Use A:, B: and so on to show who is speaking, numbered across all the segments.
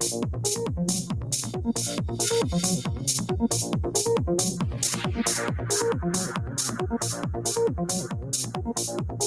A: Thank you.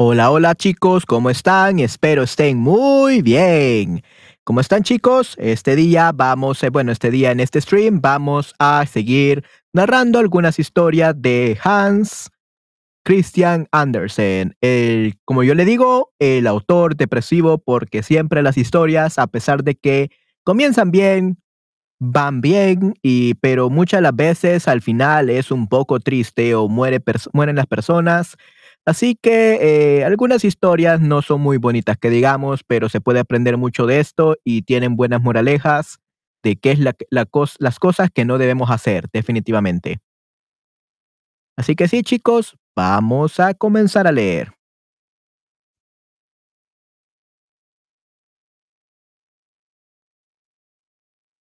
A: Hola, hola chicos, ¿cómo están? Espero estén muy bien. ¿Cómo están chicos? Este día vamos, eh, bueno, este día en este stream vamos a seguir narrando algunas historias de Hans Christian Andersen. El, como yo le digo, el autor depresivo porque siempre las historias, a pesar de que comienzan bien, van bien, y, pero muchas las veces al final es un poco triste o muere mueren las personas Así que eh, algunas historias no son muy bonitas que digamos, pero se puede aprender mucho de esto y tienen buenas moralejas de qué es la, las cosas que no debemos hacer, definitivamente. Así que sí, chicos, vamos a comenzar a leer.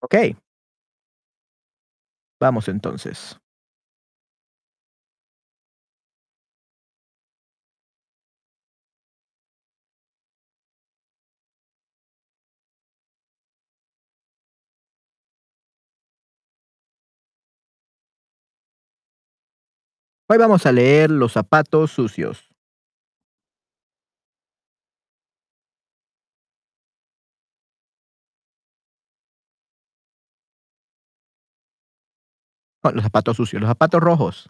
A: Ok. Vamos entonces. Hoy vamos a leer Los zapatos sucios. Los zapatos sucios, los zapatos rojos.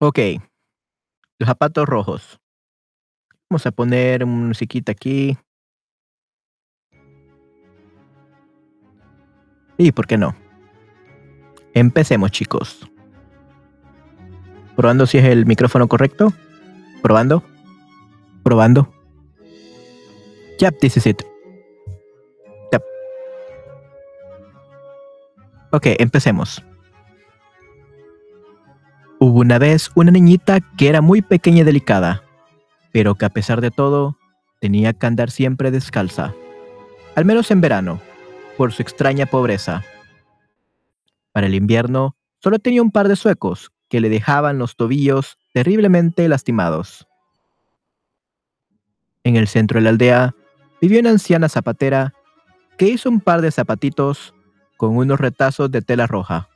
A: Ok. Los zapatos rojos. Vamos a poner un musiquita aquí. Y por qué no. Empecemos, chicos. Probando si es el micrófono correcto. Probando. Probando. Yep, this is it. Ok, empecemos. Hubo una vez una niñita que era muy pequeña y delicada, pero que a pesar de todo tenía que andar siempre descalza, al menos en verano, por su extraña pobreza. Para el invierno solo tenía un par de suecos que le dejaban los tobillos terriblemente lastimados. En el centro de la aldea vivió una anciana zapatera que hizo un par de zapatitos con unos retazos de tela roja.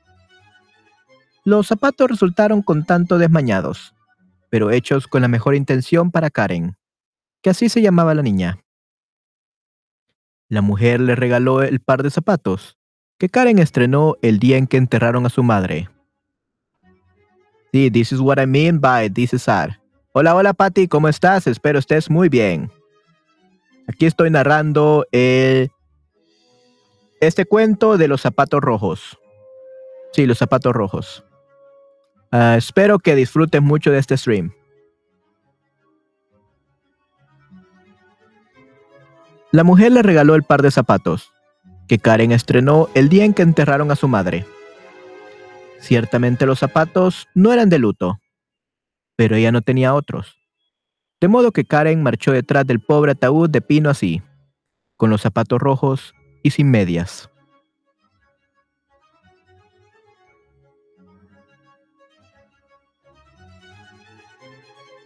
A: Los zapatos resultaron con tanto desmañados, pero hechos con la mejor intención para Karen, que así se llamaba la niña. La mujer le regaló el par de zapatos que Karen estrenó el día en que enterraron a su madre. Sí, this is what I mean by this is sad. Hola, hola Patty, ¿cómo estás? Espero estés muy bien. Aquí estoy narrando el, este cuento de los zapatos rojos. Sí, los zapatos rojos. Ah, espero que disfruten mucho de este stream. La mujer le regaló el par de zapatos, que Karen estrenó el día en que enterraron a su madre. Ciertamente los zapatos no eran de luto, pero ella no tenía otros. De modo que Karen marchó detrás del pobre ataúd de pino así, con los zapatos rojos y sin medias.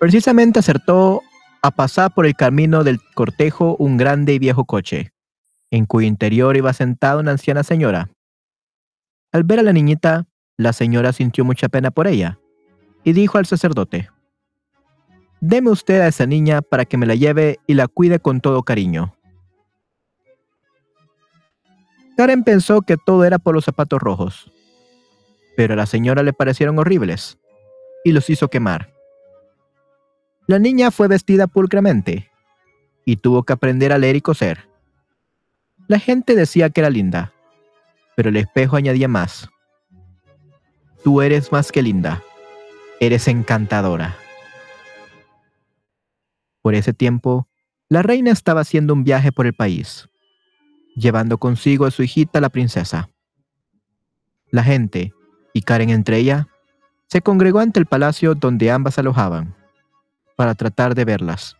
A: Precisamente acertó a pasar por el camino del cortejo un grande y viejo coche, en cuyo interior iba sentada una anciana señora. Al ver a la niñita, la señora sintió mucha pena por ella, y dijo al sacerdote, Deme usted a esa niña para que me la lleve y la cuide con todo cariño. Karen pensó que todo era por los zapatos rojos, pero a la señora le parecieron horribles, y los hizo quemar. La niña fue vestida pulcramente y tuvo que aprender a leer y coser. La gente decía que era linda, pero el espejo añadía más. Tú eres más que linda, eres encantadora. Por ese tiempo, la reina estaba haciendo un viaje por el país, llevando consigo a su hijita la princesa. La gente, y Karen entre ella, se congregó ante el palacio donde ambas alojaban para tratar de verlas.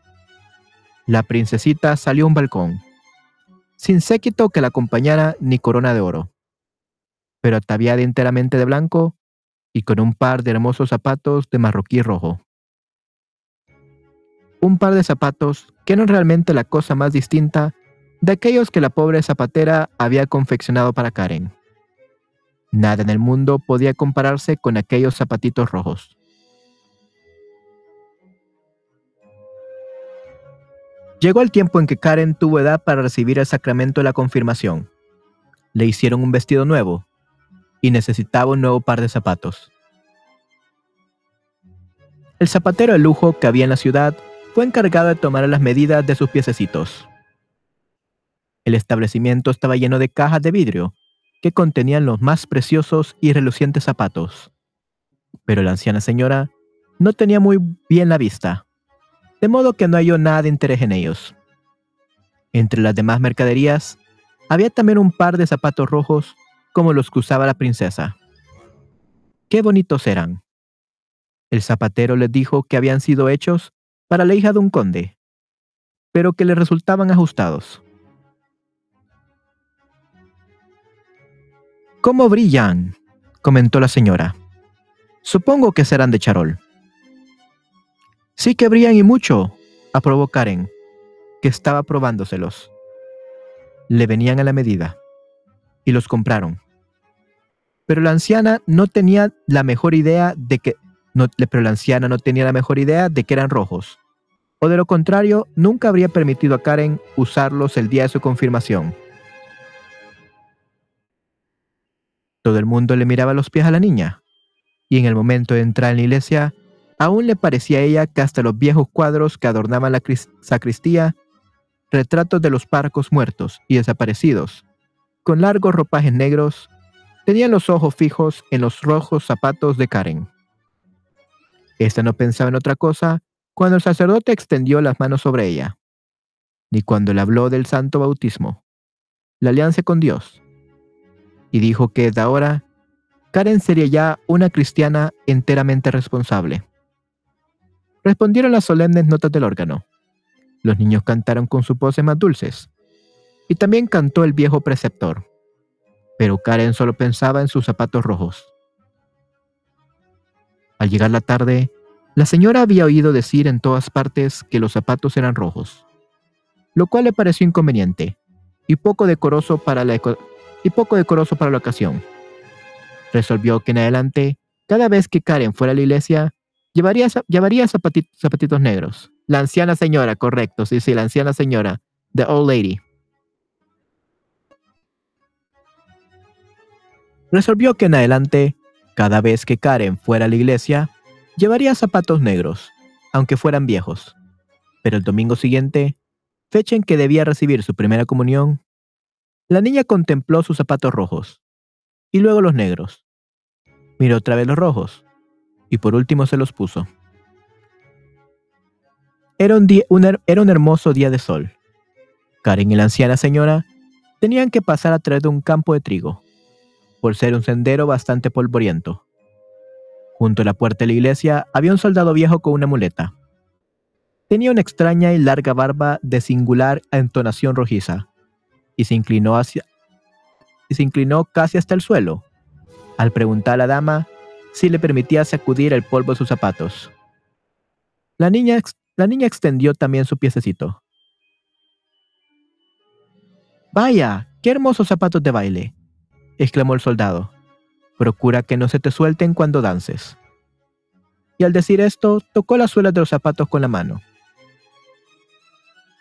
A: La princesita salió a un balcón, sin séquito que la acompañara ni corona de oro, pero ataviada enteramente de blanco y con un par de hermosos zapatos de marroquí rojo. Un par de zapatos que eran realmente la cosa más distinta de aquellos que la pobre zapatera había confeccionado para Karen. Nada en el mundo podía compararse con aquellos zapatitos rojos. Llegó el tiempo en que Karen tuvo edad para recibir el sacramento de la confirmación. Le hicieron un vestido nuevo y necesitaba un nuevo par de zapatos. El zapatero de lujo que había en la ciudad fue encargado de tomar las medidas de sus piececitos. El establecimiento estaba lleno de cajas de vidrio que contenían los más preciosos y relucientes zapatos. Pero la anciana señora no tenía muy bien la vista de modo que no halló nada de interés en ellos. Entre las demás mercaderías, había también un par de zapatos rojos como los que usaba la princesa. Qué bonitos eran. El zapatero les dijo que habían sido hechos para la hija de un conde, pero que le resultaban ajustados. ¿Cómo brillan? comentó la señora. Supongo que serán de charol. Sí que brillan y mucho, aprobó Karen, que estaba probándoselos. Le venían a la medida y los compraron. Pero la anciana no tenía la mejor idea de que no, pero la anciana no tenía la mejor idea de que eran rojos. O de lo contrario, nunca habría permitido a Karen usarlos el día de su confirmación. Todo el mundo le miraba los pies a la niña, y en el momento de entrar en la iglesia, Aún le parecía a ella que hasta los viejos cuadros que adornaban la sacristía, retratos de los parcos muertos y desaparecidos, con largos ropajes negros, tenían los ojos fijos en los rojos zapatos de Karen. Esta no pensaba en otra cosa cuando el sacerdote extendió las manos sobre ella, ni cuando le habló del santo bautismo, la alianza con Dios, y dijo que desde ahora Karen sería ya una cristiana enteramente responsable respondieron las solemnes notas del órgano. Los niños cantaron con sus voces más dulces. Y también cantó el viejo preceptor. Pero Karen solo pensaba en sus zapatos rojos. Al llegar la tarde, la señora había oído decir en todas partes que los zapatos eran rojos. lo cual le pareció inconveniente y poco decoroso para la, y poco decoroso para la ocasión. Resolvió que en adelante, cada vez que Karen fuera a la iglesia, llevaría, llevaría zapatitos negros. La anciana señora, correcto, sí, sí, la anciana señora, the old lady. Resolvió que en adelante, cada vez que Karen fuera a la iglesia, llevaría zapatos negros, aunque fueran viejos. Pero el domingo siguiente, fecha en que debía recibir su primera comunión, la niña contempló sus zapatos rojos, y luego los negros. Miró otra vez los rojos, y por último se los puso. Era un, era un hermoso día de sol. Karen y la anciana señora tenían que pasar a través de un campo de trigo, por ser un sendero bastante polvoriento. Junto a la puerta de la iglesia había un soldado viejo con una muleta. Tenía una extraña y larga barba de singular entonación rojiza, y se inclinó hacia y se inclinó casi hasta el suelo, al preguntar a la dama si le permitía sacudir el polvo de sus zapatos. La niña, la niña extendió también su piececito. Vaya, qué hermosos zapatos de baile, exclamó el soldado. Procura que no se te suelten cuando dances. Y al decir esto, tocó las suelas de los zapatos con la mano.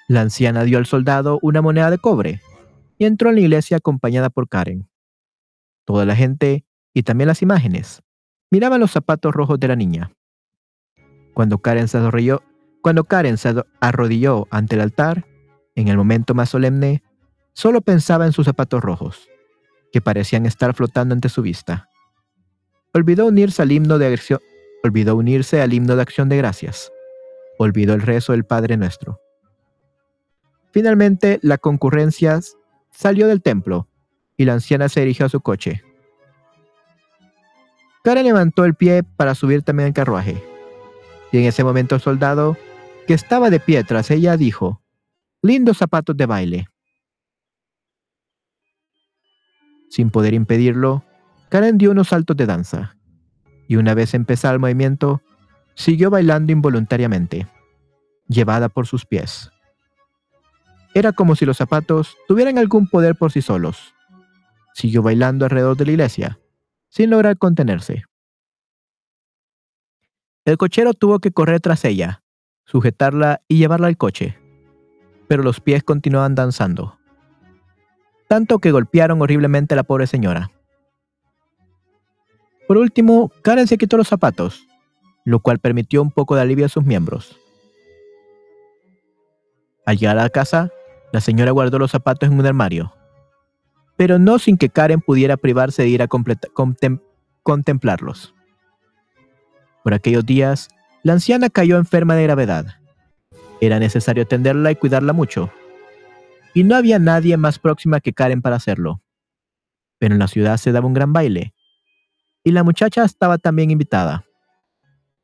A: La anciana dio al soldado una moneda de cobre y entró en la iglesia acompañada por Karen. Toda la gente, y también las imágenes, miraban los zapatos rojos de la niña. Cuando Karen se arrodilló, cuando Karen se arrodilló ante el altar, en el momento más solemne, solo pensaba en sus zapatos rojos, que parecían estar flotando ante su vista. Olvidó unirse al himno de acción, olvidó unirse al himno de acción de gracias. Olvidó el rezo del Padre Nuestro. Finalmente, la concurrencia salió del templo y la anciana se dirigió a su coche. Karen levantó el pie para subir también al carruaje. Y en ese momento el soldado, que estaba de pie tras ella, dijo, Lindos zapatos de baile. Sin poder impedirlo, Karen dio unos saltos de danza, y una vez empezado el movimiento, siguió bailando involuntariamente, llevada por sus pies. Era como si los zapatos tuvieran algún poder por sí solos. Siguió bailando alrededor de la iglesia, sin lograr contenerse. El cochero tuvo que correr tras ella, sujetarla y llevarla al coche, pero los pies continuaban danzando, tanto que golpearon horriblemente a la pobre señora. Por último, Karen se quitó los zapatos, lo cual permitió un poco de alivio a sus miembros. Al llegar a la casa, la señora guardó los zapatos en un armario, pero no sin que Karen pudiera privarse de ir a contemplarlos. Por aquellos días, la anciana cayó enferma de gravedad. Era necesario atenderla y cuidarla mucho. Y no había nadie más próxima que Karen para hacerlo. Pero en la ciudad se daba un gran baile. Y la muchacha estaba también invitada.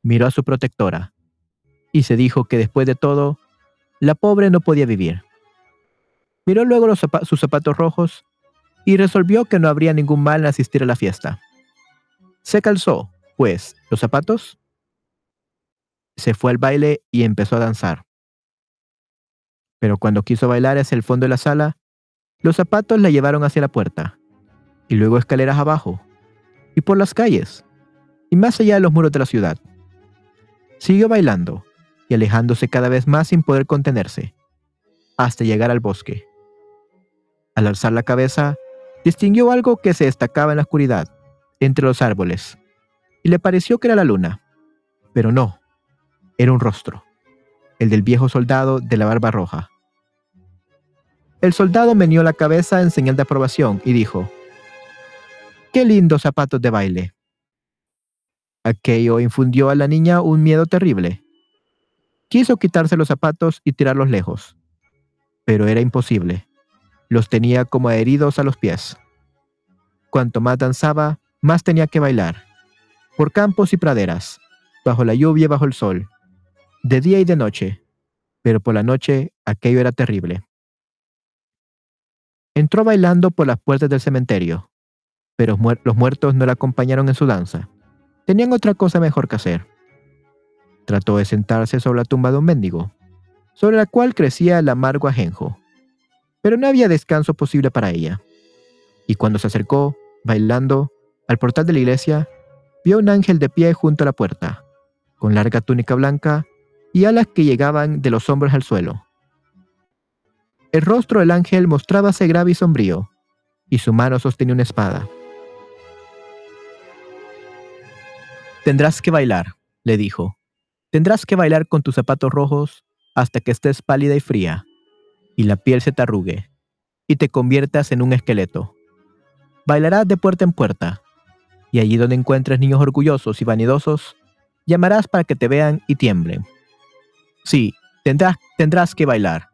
A: Miró a su protectora. Y se dijo que después de todo, la pobre no podía vivir. Miró luego sus zapatos rojos y resolvió que no habría ningún mal en asistir a la fiesta. Se calzó, pues, los zapatos, se fue al baile y empezó a danzar. Pero cuando quiso bailar hacia el fondo de la sala, los zapatos la llevaron hacia la puerta, y luego escaleras abajo, y por las calles, y más allá de los muros de la ciudad. Siguió bailando y alejándose cada vez más sin poder contenerse, hasta llegar al bosque. Al alzar la cabeza, distinguió algo que se destacaba en la oscuridad, entre los árboles, y le pareció que era la luna. Pero no, era un rostro, el del viejo soldado de la barba roja. El soldado meneó la cabeza en señal de aprobación y dijo, ¡Qué lindos zapatos de baile! Aquello infundió a la niña un miedo terrible. Quiso quitarse los zapatos y tirarlos lejos, pero era imposible. Los tenía como adheridos a los pies. Cuanto más danzaba, más tenía que bailar. Por campos y praderas, bajo la lluvia y bajo el sol, de día y de noche, pero por la noche aquello era terrible. Entró bailando por las puertas del cementerio, pero los muertos no la acompañaron en su danza. Tenían otra cosa mejor que hacer. Trató de sentarse sobre la tumba de un mendigo. sobre la cual crecía el amargo ajenjo. Pero no había descanso posible para ella. Y cuando se acercó, bailando, al portal de la iglesia, vio un ángel de pie junto a la puerta, con larga túnica blanca y alas que llegaban de los hombros al suelo. El rostro del ángel mostrábase grave y sombrío, y su mano sostenía una espada. Tendrás que bailar, le dijo. Tendrás que bailar con tus zapatos rojos hasta que estés pálida y fría, y la piel se te arrugue, y te conviertas en un esqueleto. Bailarás de puerta en puerta, y allí donde encuentres niños orgullosos y vanidosos, llamarás para que te vean y tiemblen. Sí, tendrás, tendrás que bailar.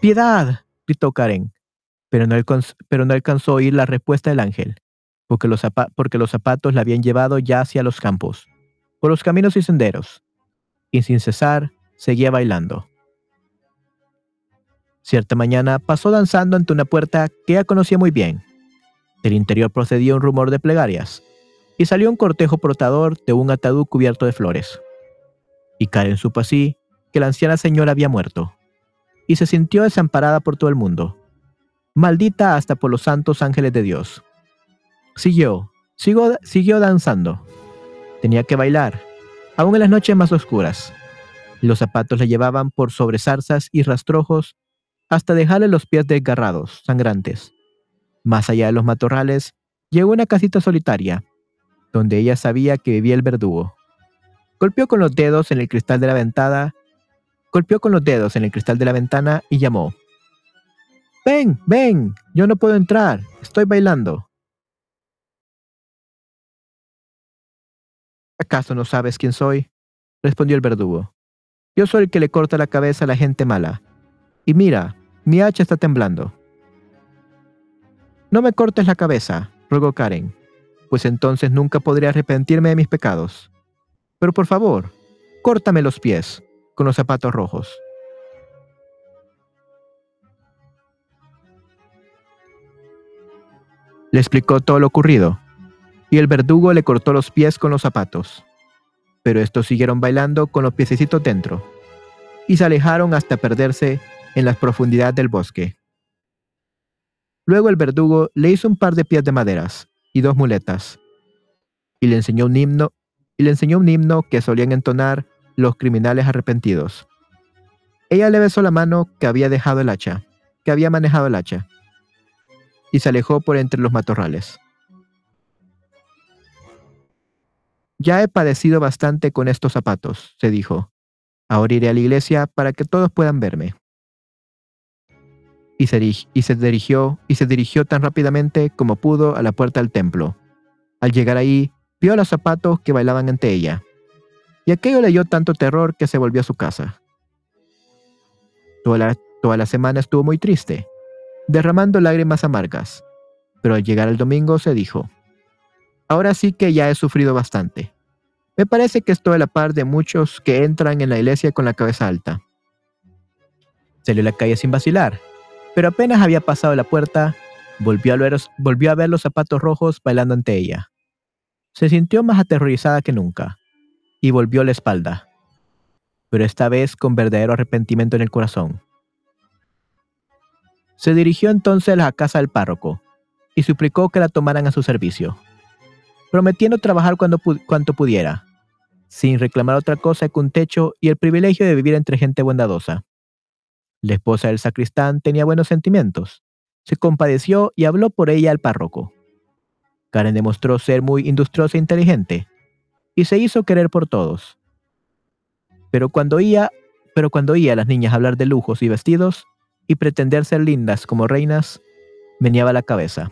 A: ¡Piedad! gritó Karen, pero no, alcanzó a oír la respuesta del ángel, porque los zapatos la habían llevado ya hacia los campos, por los caminos y senderos, y sin cesar seguía bailando. Cierta mañana pasó danzando ante una puerta que ella conocía muy bien. Del interior procedía un rumor de plegarias, y salió un cortejo portador de un ataúd cubierto de flores. Y Karen supo así que la anciana señora había muerto, y se sintió desamparada por todo el mundo, maldita hasta por los santos ángeles de Dios. Siguió, siguió, siguió danzando. Tenía que bailar, aún en las noches más oscuras. Los zapatos le llevaban por sobre zarzas y rastrojos hasta dejarle los pies desgarrados, sangrantes. Más allá de los matorrales, llegó una casita solitaria, donde ella sabía que vivía el verdugo. Golpeó con los dedos en el cristal de la ventana, golpeó con los dedos en el cristal de la ventana y llamó. Ven, ven, yo no puedo entrar, estoy bailando. ¿Acaso no sabes quién soy? respondió el verdugo. Yo soy el que le corta la cabeza a la gente mala. Y mira, mi hacha está temblando. No me cortes la cabeza, rogó Karen, pues entonces nunca podré arrepentirme de mis pecados. Pero por favor, córtame los pies con los zapatos rojos. Le explicó todo lo ocurrido, y el verdugo le cortó los pies con los zapatos pero estos siguieron bailando con los piececitos dentro, y se alejaron hasta perderse en las profundidades del bosque. Luego el verdugo le hizo un par de pies de maderas y dos muletas, y le enseñó un himno, y le enseñó un himno que solían entonar los criminales arrepentidos. Ella le besó la mano que había dejado el hacha, que había manejado el hacha, y se alejó por entre los matorrales. Ya he padecido bastante con estos zapatos, se dijo. Ahora iré a la iglesia para que todos puedan verme. Y se, dirigió y se dirigió tan rápidamente como pudo a la puerta del templo. Al llegar ahí, vio a los zapatos que bailaban ante ella. Y aquello le dio tanto terror que se volvió a su casa. Toda la, toda la semana estuvo muy triste, derramando lágrimas amargas. Pero al llegar el domingo se dijo, Ahora sí que ya he sufrido bastante. Me parece que estoy a la par de muchos que entran en la iglesia con la cabeza alta. Salió a la calle sin vacilar, pero apenas había pasado la puerta, volvió a, ver, los zapatos rojos bailando ante ella. Se sintió más aterrorizada que nunca, y volvió la espalda, pero esta vez con verdadero arrepentimiento en el corazón. Se dirigió entonces a la casa del párroco, y suplicó que la tomaran a su servicio prometiendo trabajar cuanto pudiera, sin reclamar otra cosa que un techo y el privilegio de vivir entre gente bondadosa. La esposa del sacristán tenía buenos sentimientos. Se compadeció y habló por ella al párroco. Karen demostró ser muy industriosa e inteligente, y se hizo querer por todos. Pero cuando oía, pero cuando a las niñas hablar de lujos y vestidos, y pretender ser lindas como reinas, meneaba la cabeza.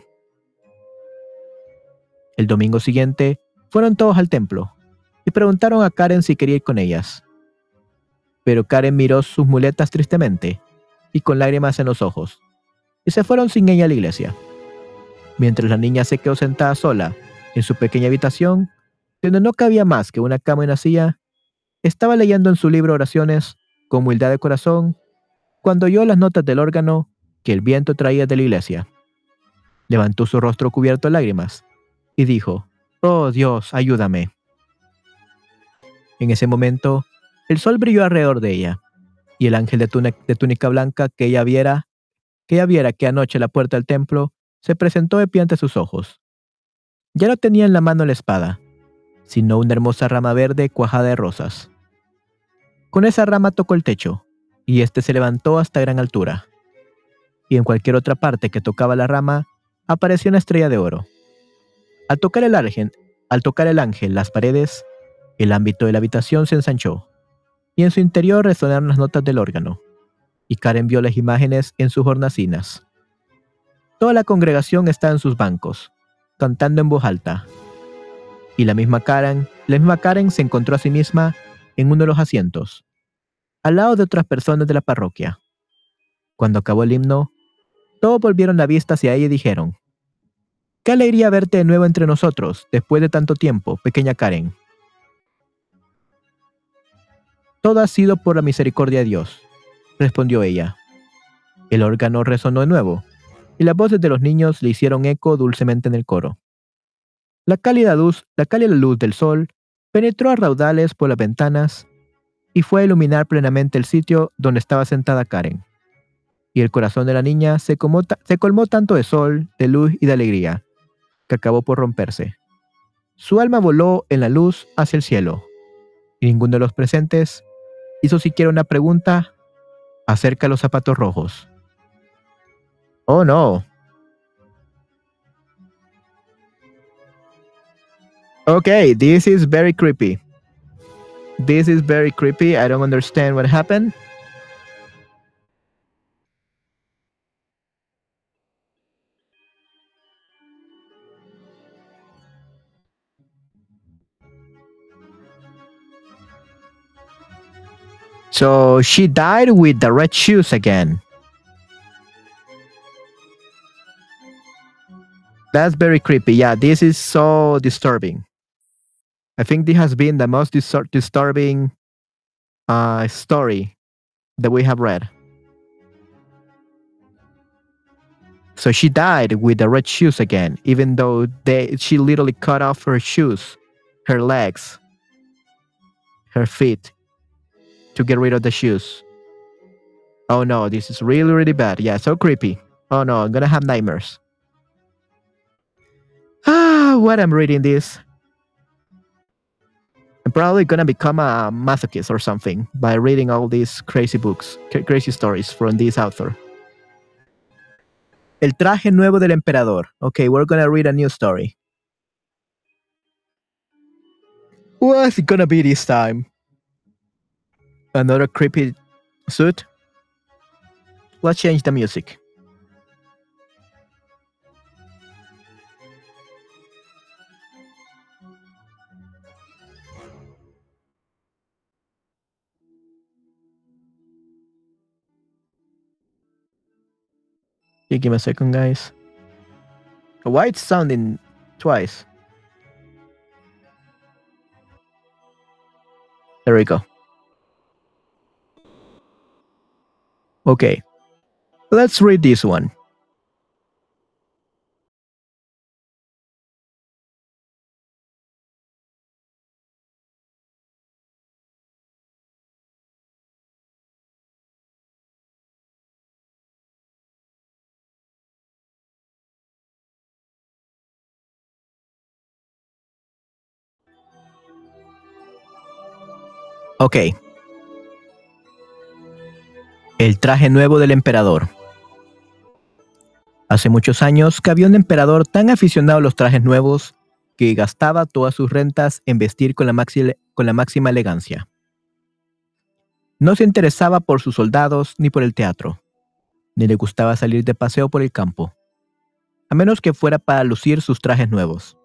A: El domingo siguiente fueron todos al templo y preguntaron a Karen si quería ir con ellas. Pero Karen miró sus muletas tristemente y con lágrimas en los ojos, y se fueron sin ella a la iglesia. Mientras la niña se quedó sentada sola en su pequeña habitación, donde no cabía más que una cama y una silla, estaba leyendo en su libro oraciones con humildad de corazón cuando oyó las notas del órgano que el viento traía de la iglesia. Levantó su rostro cubierto de lágrimas y dijo, Oh Dios, ayúdame. En ese momento, el sol brilló alrededor de ella, Y el ángel de, túnica blanca que ella viera, que ella viera que anoche la puerta del templo se presentó de pie ante sus ojos. Ya no tenía en la mano la espada, sino una hermosa rama verde cuajada de rosas. Con esa rama tocó el techo, y éste se levantó hasta gran altura. Y en cualquier otra parte que tocaba la rama, apareció una estrella de oro. Al tocar el ángel, al tocar el ángel las paredes, el ámbito de la habitación se ensanchó, y en su interior resonaron las notas del órgano, y Karen vio las imágenes en sus hornacinas. Toda la congregación está en sus bancos, cantando en voz alta. Y la misma Karen, la misma Karen se encontró a sí misma en uno de los asientos, al lado de otras personas de la parroquia. Cuando acabó el himno, todos volvieron la vista hacia ella y dijeron, Qué alegría verte de nuevo entre nosotros, después de tanto tiempo, pequeña Karen. Todo ha sido por la misericordia de Dios, respondió ella. El órgano resonó de nuevo, y las voces de los niños le hicieron eco dulcemente en el coro. La cálida luz, la cálida luz del sol penetró a raudales por las ventanas y fue a iluminar plenamente el sitio donde estaba sentada Karen. Y el corazón de la niña se, se colmó tanto de sol, de luz y de alegría, que acabó por romperse. Su alma voló en la luz hacia el cielo, y ninguno de los presentes hizo siquiera una pregunta acerca de los zapatos rojos. Oh no. Okay, this is very creepy. This is very creepy. I don't understand what happened. So she died with the red shoes again. That's very creepy. Yeah, this is so disturbing. I think this has been the most dis- disturbing uh, story that we have read. So she died with the red shoes again, even though they, she literally cut off her shoes, her legs, her feet to get rid of the shoes. Oh no, this is really, really bad. Yeah, so creepy. Oh no, I'm gonna have nightmares. Ah, what I'm reading this. I'm probably gonna become a masochist or something by reading all these crazy books, crazy stories from this author. El traje nuevo del emperador. Okay, we're gonna read a new story. What's it gonna be this time? Another creepy suit? Let's change the music. Give me a second, guys. Why it's sounding twice? There we go. Okay. Let's read this one. Ok. El traje nuevo del emperador. Hace muchos años que había un emperador tan aficionado a los trajes nuevos que gastaba todas sus rentas en vestir con la, con la máxima elegancia. No se interesaba por sus soldados ni por el teatro, ni le gustaba salir de paseo por el campo, a menos que fuera para lucir sus trajes nuevos.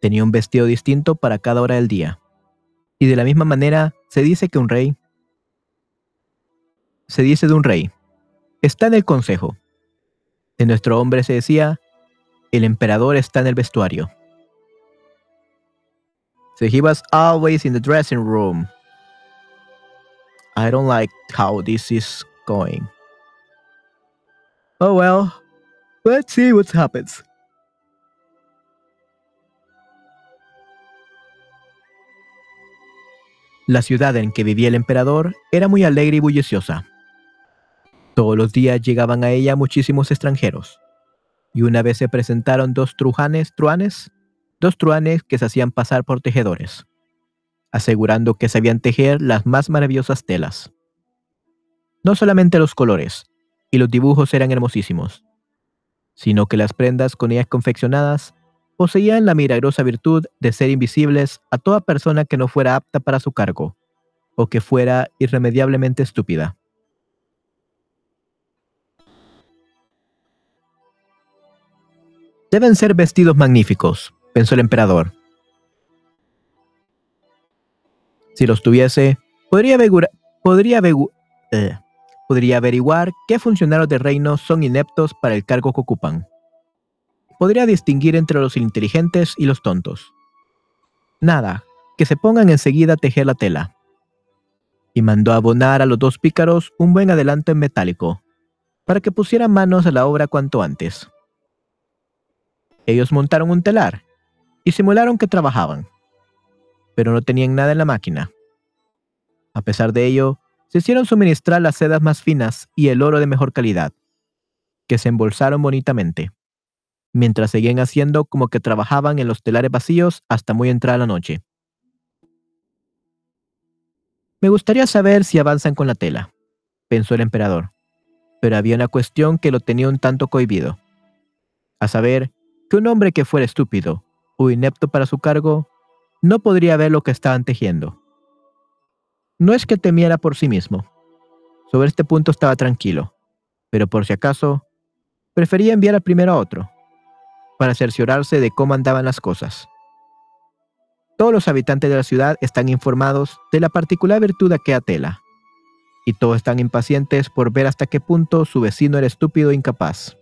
A: Tenía un vestido distinto para cada hora del día. Y de la misma manera se dice que un rey, se dice de un rey, está en el consejo. De nuestro hombre se decía, el emperador está en el vestuario. So he was always in the dressing room. I don't like how this is going. Oh well, let's see what happens. La ciudad en que vivía el emperador era muy alegre y bulliciosa. Todos los días llegaban a ella muchísimos extranjeros, y una vez se presentaron dos trujanes, truanes, dos truanes que se hacían pasar por tejedores, asegurando que sabían tejer las más maravillosas telas. No solamente los colores y los dibujos eran hermosísimos, sino que las prendas con ellas confeccionadas poseían la milagrosa virtud de ser invisibles a toda persona que no fuera apta para su cargo o que fuera irremediablemente estúpida. Deben ser vestidos magníficos, pensó el emperador. Si los tuviese, podría, podría, eh, podría averiguar qué funcionarios de reino son ineptos para el cargo que ocupan podría distinguir entre los inteligentes y los tontos. Nada, que se pongan enseguida a tejer la tela. Y mandó abonar a los dos pícaros un buen adelanto en metálico, para que pusieran manos a la obra cuanto antes. Ellos montaron un telar y simularon que trabajaban, pero no tenían nada en la máquina. A pesar de ello, se hicieron suministrar las sedas más finas y el oro de mejor calidad, que se embolsaron bonitamente mientras seguían haciendo como que trabajaban en los telares vacíos hasta muy entrada la noche. Me gustaría saber si avanzan con la tela, pensó el emperador, pero había una cuestión que lo tenía un tanto cohibido. A saber, que un hombre que fuera estúpido o inepto para su cargo no podría ver lo que estaban tejiendo. No es que temiera por sí mismo. Sobre este punto estaba tranquilo, pero por si acaso, prefería enviar al primero a otro, para cerciorarse de cómo andaban las cosas. Todos los habitantes de la ciudad están informados de la particular virtud de aquella tela, y todos están impacientes por ver hasta qué punto su vecino era estúpido e incapaz.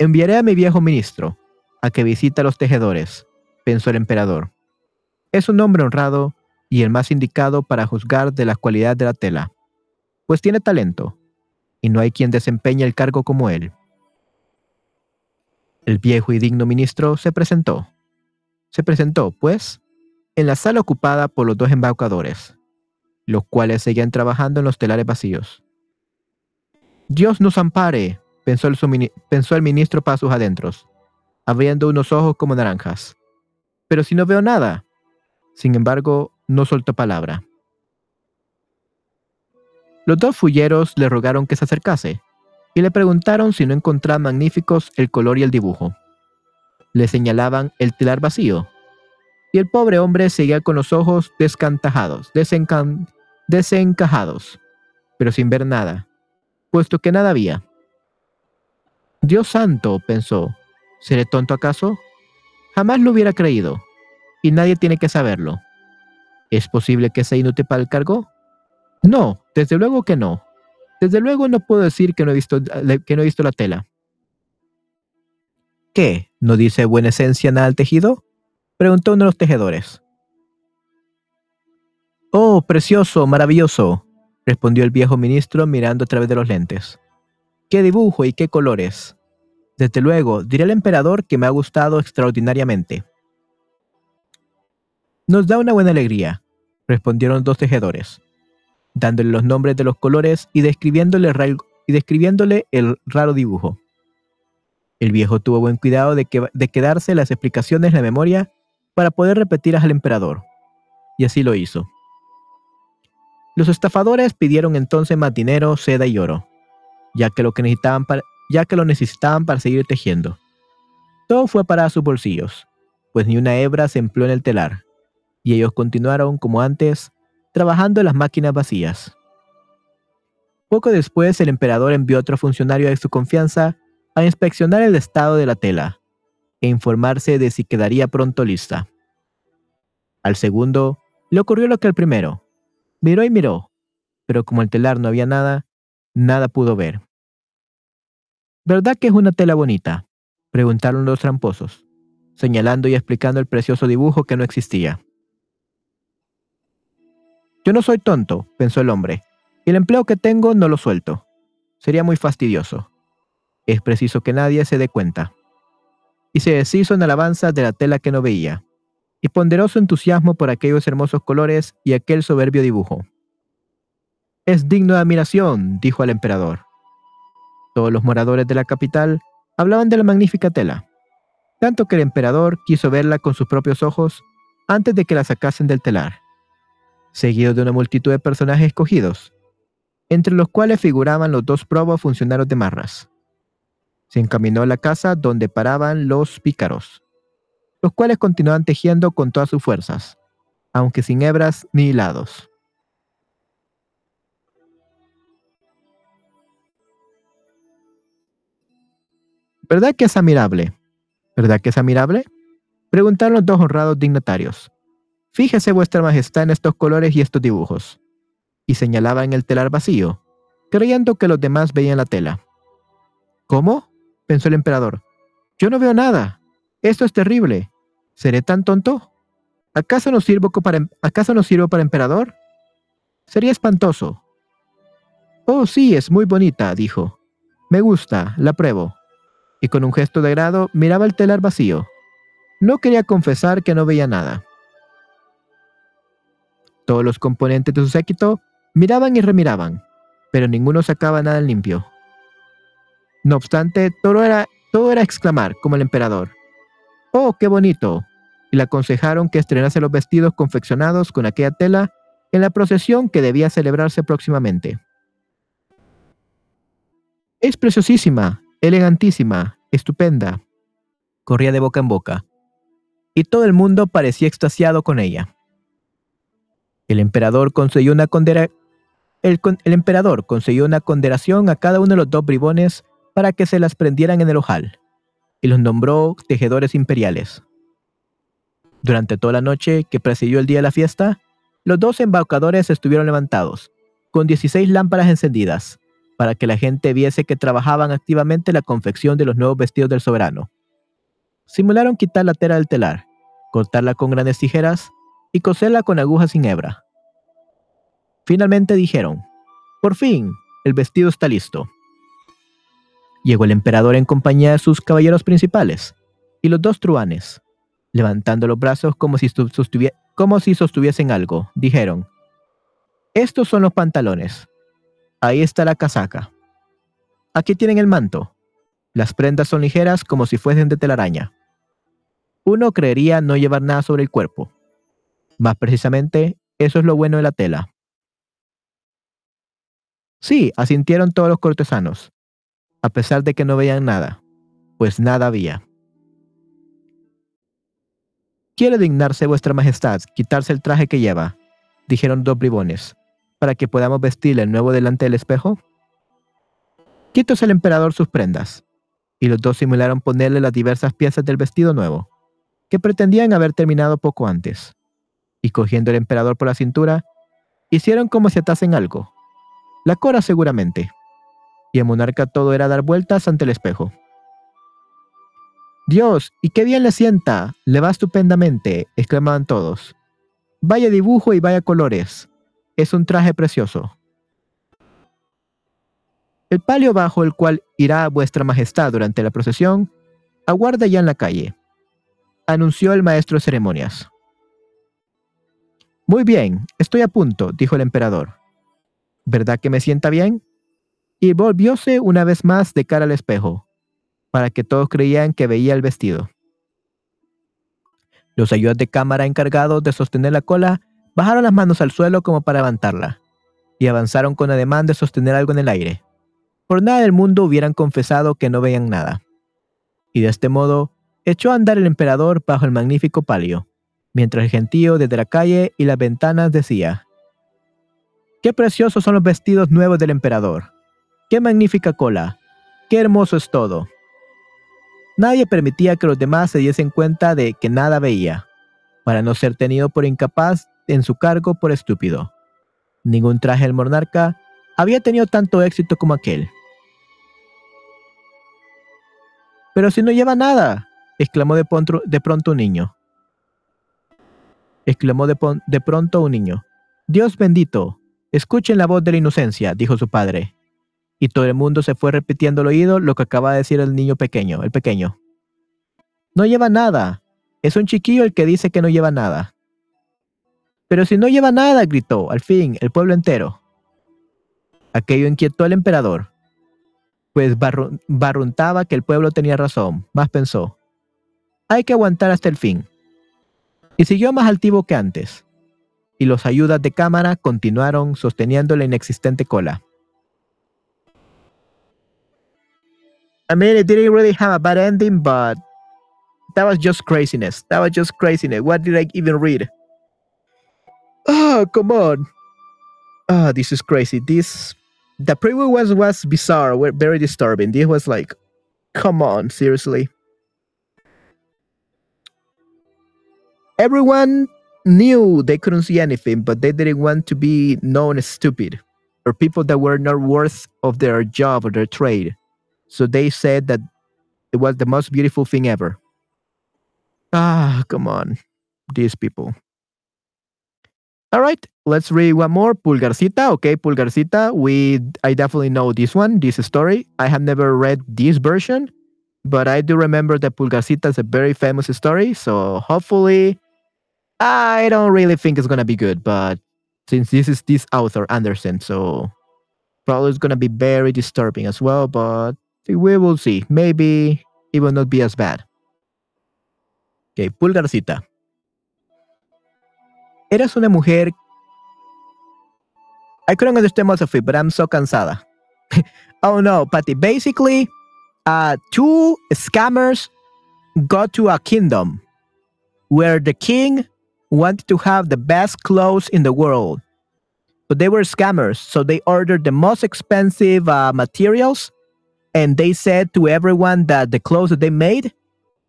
A: Enviaré a mi viejo ministro a que visite a los tejedores, pensó el emperador. Es un hombre honrado y el más indicado para juzgar de la cualidad de la tela, pues tiene talento, y no hay quien desempeñe el cargo como él. El viejo y digno ministro se presentó. Se presentó, pues, en la sala ocupada por los dos embaucadores, los cuales seguían trabajando en los telares vacíos. Dios nos ampare, pensó el, pensó el ministro para sus adentros, abriendo unos ojos como naranjas. Pero si no veo nada. Sin embargo, no soltó palabra. Los dos fulleros le rogaron que se acercase, y le preguntaron si no encontraban magníficos el color y el dibujo. Le señalaban el telar vacío, y el pobre hombre seguía con los ojos descantajados, desencajados, pero sin ver nada, puesto que nada había. Dios santo, pensó, ¿seré tonto acaso? Jamás lo hubiera creído, y nadie tiene que saberlo. ¿Es posible que sea inútil para el cargo? No, desde luego que no. Desde luego no puedo decir que no he visto, la tela. ¿Qué? ¿No dice buena esencia nada al tejido? Preguntó uno de los tejedores. Oh, precioso, maravilloso, respondió el viejo ministro mirando a través de los lentes. ¡Qué dibujo y qué colores! Desde luego, diré al emperador que me ha gustado extraordinariamente. Nos da una buena alegría, respondieron dos tejedores dándole los nombres de los colores y describiéndole, el raro dibujo. El viejo tuvo buen cuidado de, de quedarse las explicaciones en la memoria para poder repetirlas al emperador, y así lo hizo. Los estafadores pidieron entonces más dinero, seda y oro, ya que lo, que necesitaban para, ya que lo necesitaban para seguir tejiendo. Todo fue para sus bolsillos, pues ni una hebra se empleó en el telar, y ellos continuaron como antes trabajando en las máquinas vacías. Poco después, el emperador envió a otro funcionario de su confianza a inspeccionar el estado de la tela e informarse de si quedaría pronto lista. Al segundo le ocurrió lo que al primero. Miró y miró, pero como el telar no había nada, nada pudo ver. ¿Verdad que es una tela bonita? preguntaron los tramposos, señalando y explicando el precioso dibujo que no existía. Yo no soy tonto, pensó el hombre, y el empleo que tengo no lo suelto. Sería muy fastidioso. Es preciso que nadie se dé cuenta. Y se deshizo en alabanza de la tela que no veía, y ponderó su entusiasmo por aquellos hermosos colores y aquel soberbio dibujo. Es digno de admiración, dijo al emperador. Todos los moradores de la capital hablaban de la magnífica tela, tanto que el emperador quiso verla con sus propios ojos antes de que la sacasen del telar, seguido de una multitud de personajes escogidos, entre los cuales figuraban los dos probos funcionarios de Marras. Se encaminó a la casa donde paraban los pícaros, los cuales continuaban tejiendo con todas sus fuerzas, aunque sin hebras ni hilados. ¿Verdad que es admirable? ¿Verdad que es admirable? Preguntaron los dos honrados dignatarios. Fíjese vuestra majestad en estos colores y estos dibujos. Y señalaba en el telar vacío, creyendo que los demás veían la tela. ¿Cómo? pensó el emperador. Yo no veo nada. Esto es terrible. ¿Seré tan tonto? ¿Acaso no sirvo para, em-, ¿acaso no sirvo para emperador? Sería espantoso. Oh, sí, es muy bonita, dijo. Me gusta, la pruebo. Y con un gesto de agrado miraba el telar vacío. No quería confesar que no veía nada. Todos los componentes de su séquito miraban y remiraban, pero ninguno sacaba nada limpio. No obstante, todo era, todo era exclamar, como el emperador. ¡Oh, qué bonito! Y le aconsejaron que estrenase los vestidos confeccionados con aquella tela en la procesión que debía celebrarse próximamente. Es preciosísima, elegantísima, estupenda. Corría de boca en boca, y todo el mundo parecía extasiado con ella. El emperador concedió una condera el, emperador una condenación a cada uno de los dos bribones para que se las prendieran en el ojal, y los nombró tejedores imperiales. Durante toda la noche que precedió el día de la fiesta, los dos embaucadores estuvieron levantados, con 16 lámparas encendidas, para que la gente viese que trabajaban activamente la confección de los nuevos vestidos del soberano. Simularon quitar la tela del telar, cortarla con grandes tijeras y coserla con agujas sin hebra. Finalmente dijeron, por fin, el vestido está listo. Llegó el emperador en compañía de sus caballeros principales y los dos truanes, levantando los brazos como si, como si sostuviesen algo, dijeron, estos son los pantalones, ahí está la casaca, aquí tienen el manto, las prendas son ligeras como si fuesen de telaraña. Uno creería no llevar nada sobre el cuerpo. Más precisamente, eso es lo bueno de la tela. Sí, asintieron todos los cortesanos, a pesar de que no veían nada, pues nada había. ¿Quiere dignarse vuestra majestad quitarse el traje que lleva? dijeron dos bribones, para que podamos vestirle el nuevo delante del espejo. Quítose el emperador sus prendas, y los dos simularon ponerle las diversas piezas del vestido nuevo, que pretendían haber terminado poco antes, y cogiendo al emperador por la cintura, hicieron como si atasen algo, la cora seguramente y el monarca todo era dar vueltas ante el espejo. Dios, y qué bien le sienta, le va estupendamente, exclamaban todos. Vaya dibujo y vaya colores, es un traje precioso. El palio bajo el cual irá vuestra majestad durante la procesión, aguarda ya en la calle, anunció el maestro de ceremonias. Muy bien, estoy a punto, dijo el emperador. ¿Verdad que me sienta bien? y volvióse una vez más de cara al espejo, para que todos creían que veía el vestido. Los ayudas de cámara encargados de sostener la cola bajaron las manos al suelo como para levantarla, y avanzaron con ademán de sostener algo en el aire. Por nada del mundo hubieran confesado que no veían nada. Y de este modo echó a andar el emperador bajo el magnífico palio, mientras el gentío desde la calle y las ventanas decía, ¡Qué preciosos son los vestidos nuevos del emperador! ¡Qué magnífica cola! ¡Qué hermoso es todo! Nadie permitía que los demás se diesen cuenta de que nada veía, para no ser tenido por incapaz en su cargo por estúpido. Ningún traje del monarca había tenido tanto éxito como aquel. Pero si no lleva nada, exclamó de, pronto un niño. Exclamó de, de pronto un niño. Dios bendito, escuchen la voz de la inocencia, dijo su padre y todo el mundo se fue repitiendo al oído lo que acaba de decir el niño pequeño, el pequeño. No lleva nada. Es un chiquillo el que dice que no lleva nada. Pero si no lleva nada, gritó, al fin, el pueblo entero. Aquello inquietó al emperador, pues barruntaba que el pueblo tenía razón. Más pensó, hay que aguantar hasta el fin. Y siguió más altivo que antes. Y los ayudas de cámara continuaron sosteniendo la inexistente cola. I mean, it didn't really have a bad ending, but that was just craziness. That was just craziness. What did I even read? Oh, come on. Oh, this is crazy. This the preview was was bizarre, very disturbing. This was like, come on, seriously. Everyone knew they couldn't see anything, but they didn't want to be known as stupid or people that were not worth of their job or their trade. So they said that it was the most beautiful thing ever. Ah, come on, these people. All right, let's read one more. Pulgarcita. Okay, Pulgarcita. We I definitely know this one, this story. I have never read this version, but I do remember that Pulgarcita is a very famous story. So hopefully, I don't really think it's gonna be good. But since this is this author Anderson, so probably it's gonna be very disturbing as well. But we will see. Maybe it will not be as bad. Okay, Pulgarcita. Eras una mujer. I couldn't understand most of it, but I'm so cansada. oh no, Patty. Basically, uh, two scammers got to a kingdom where the king wanted to have the best clothes in the world. But they were scammers, so they ordered the most expensive uh, materials and they said to everyone that the clothes that they made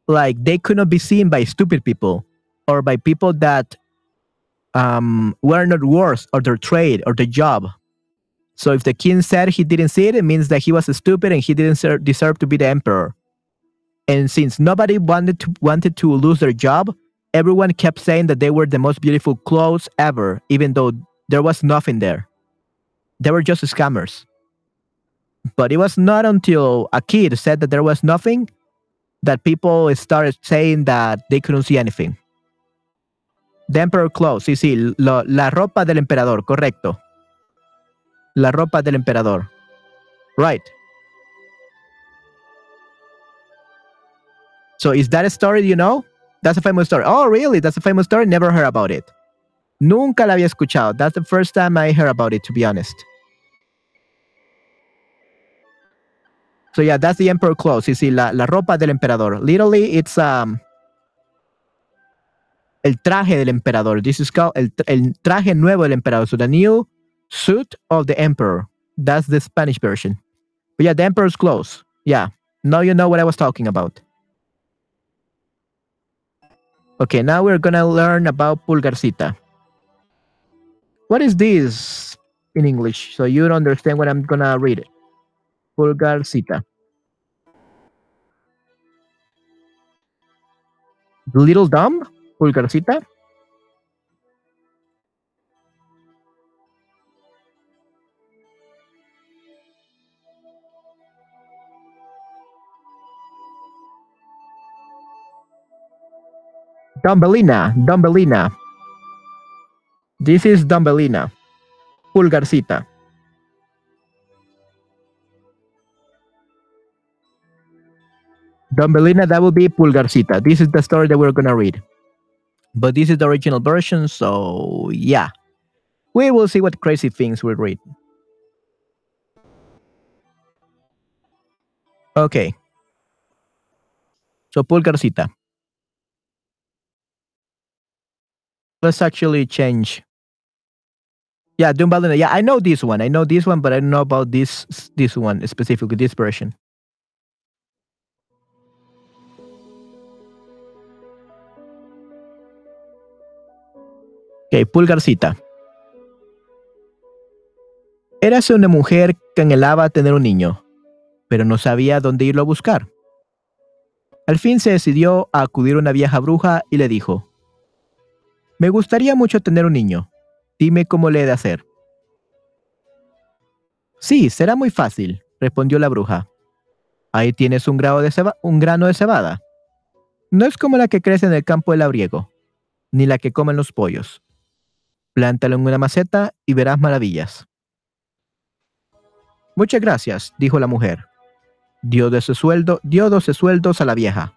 A: like they could not be seen by stupid people or by people that um, were not worth or their trade or the job. So if the king said he didn't see it it means that he was stupid and he didn't deserve to be the emperor. And since nobody wanted to wanted to lose their job everyone kept saying that they were the most beautiful clothes ever even though there was nothing there. They were just scammers. But it was not until a kid said that there was nothing that people started saying that they couldn't see anything. The Emperor Clothes, sí, sí, la ropa del emperador, correcto. La ropa del emperador. Right. So is that a story you know? That's a famous story. Oh, really? That's a famous story? Never heard about it. Nunca la había escuchado. That's the first time I heard about it, to be honest. So yeah, that's the emperor clothes. You see, la, la ropa del emperador. Literally, it's um el traje del emperador. This is called el, el traje nuevo del emperador. So the new suit of the emperor. That's the Spanish version. But yeah, the emperor's clothes. Yeah. Now you know what I was talking about. Okay, now we're gonna learn about pulgarcita. What is this in English? So you don't understand what I'm gonna read it. Pulgarcita. Little Dumb, Pulgarcita. Dumbelina, Dumbelina. This is Dumbelina. Pulgarcita. Dumbelina, that will be Pulgarcita. This is the story that we're gonna read. But this is the original version, so yeah. We will see what crazy things we'll read. Okay. So Pulgarcita. Let's actually change. Yeah, Dumbelina. Yeah, I know this one. I know this one, but I don't know about this this one specifically, this version. Ok, Pulgarcita. Érase una mujer que anhelaba tener un niño, pero no sabía dónde irlo a buscar. Al fin se decidió a acudir a una vieja bruja y le dijo, Me gustaría mucho tener un niño. Dime cómo le he de hacer. Sí, será muy fácil, respondió la bruja. Ahí tienes un, grano de cebada. No es como la que crece en el campo del labriego, ni la que comen los pollos. Plántalo en una maceta y verás maravillas. Muchas gracias, dijo la mujer. Dio, de su sueldo, dio 12 sueldos a la vieja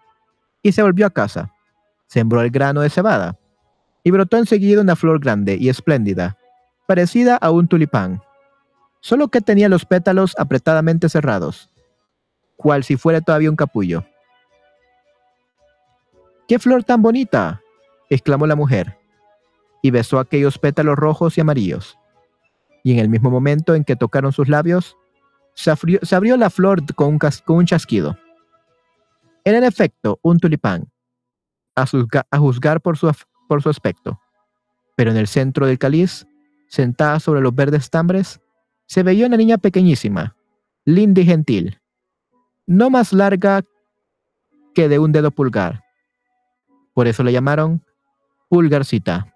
A: y se volvió a casa. Sembró el grano de cebada y brotó enseguida una flor grande y espléndida, parecida a un tulipán, solo que tenía los pétalos apretadamente cerrados, cual si fuera todavía un capullo. ¡Qué flor tan bonita! exclamó la mujer, y besó aquellos pétalos rojos y amarillos. Y en el mismo momento en que tocaron sus labios, se abrió, la flor con un, chasquido. Era en efecto un tulipán, a, juzgar por su, por su aspecto. Pero en el centro del cáliz, sentada sobre los verdes estambres, se veía una niña pequeñísima, linda y gentil, no más larga que de un dedo pulgar. Por eso le llamaron Pulgarcita.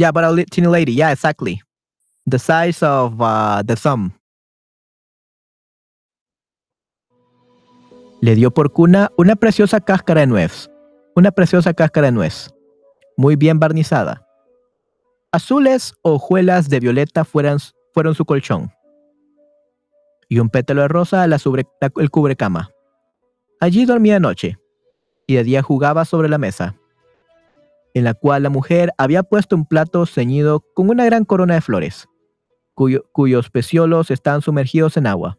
A: Yeah, but a teeny lady. Yeah, exactly. The size of uh, the thumb. Le dio por cuna una preciosa cáscara de nuez, una preciosa cáscara de nuez, muy bien barnizada. Azules hojuelas de violeta fueron, su colchón, y un pétalo de rosa el cubrecama. Allí dormía de noche, y de día jugaba sobre la mesa, en la cual la mujer había puesto un plato ceñido con una gran corona de flores, cuyos peciolos estaban sumergidos en agua.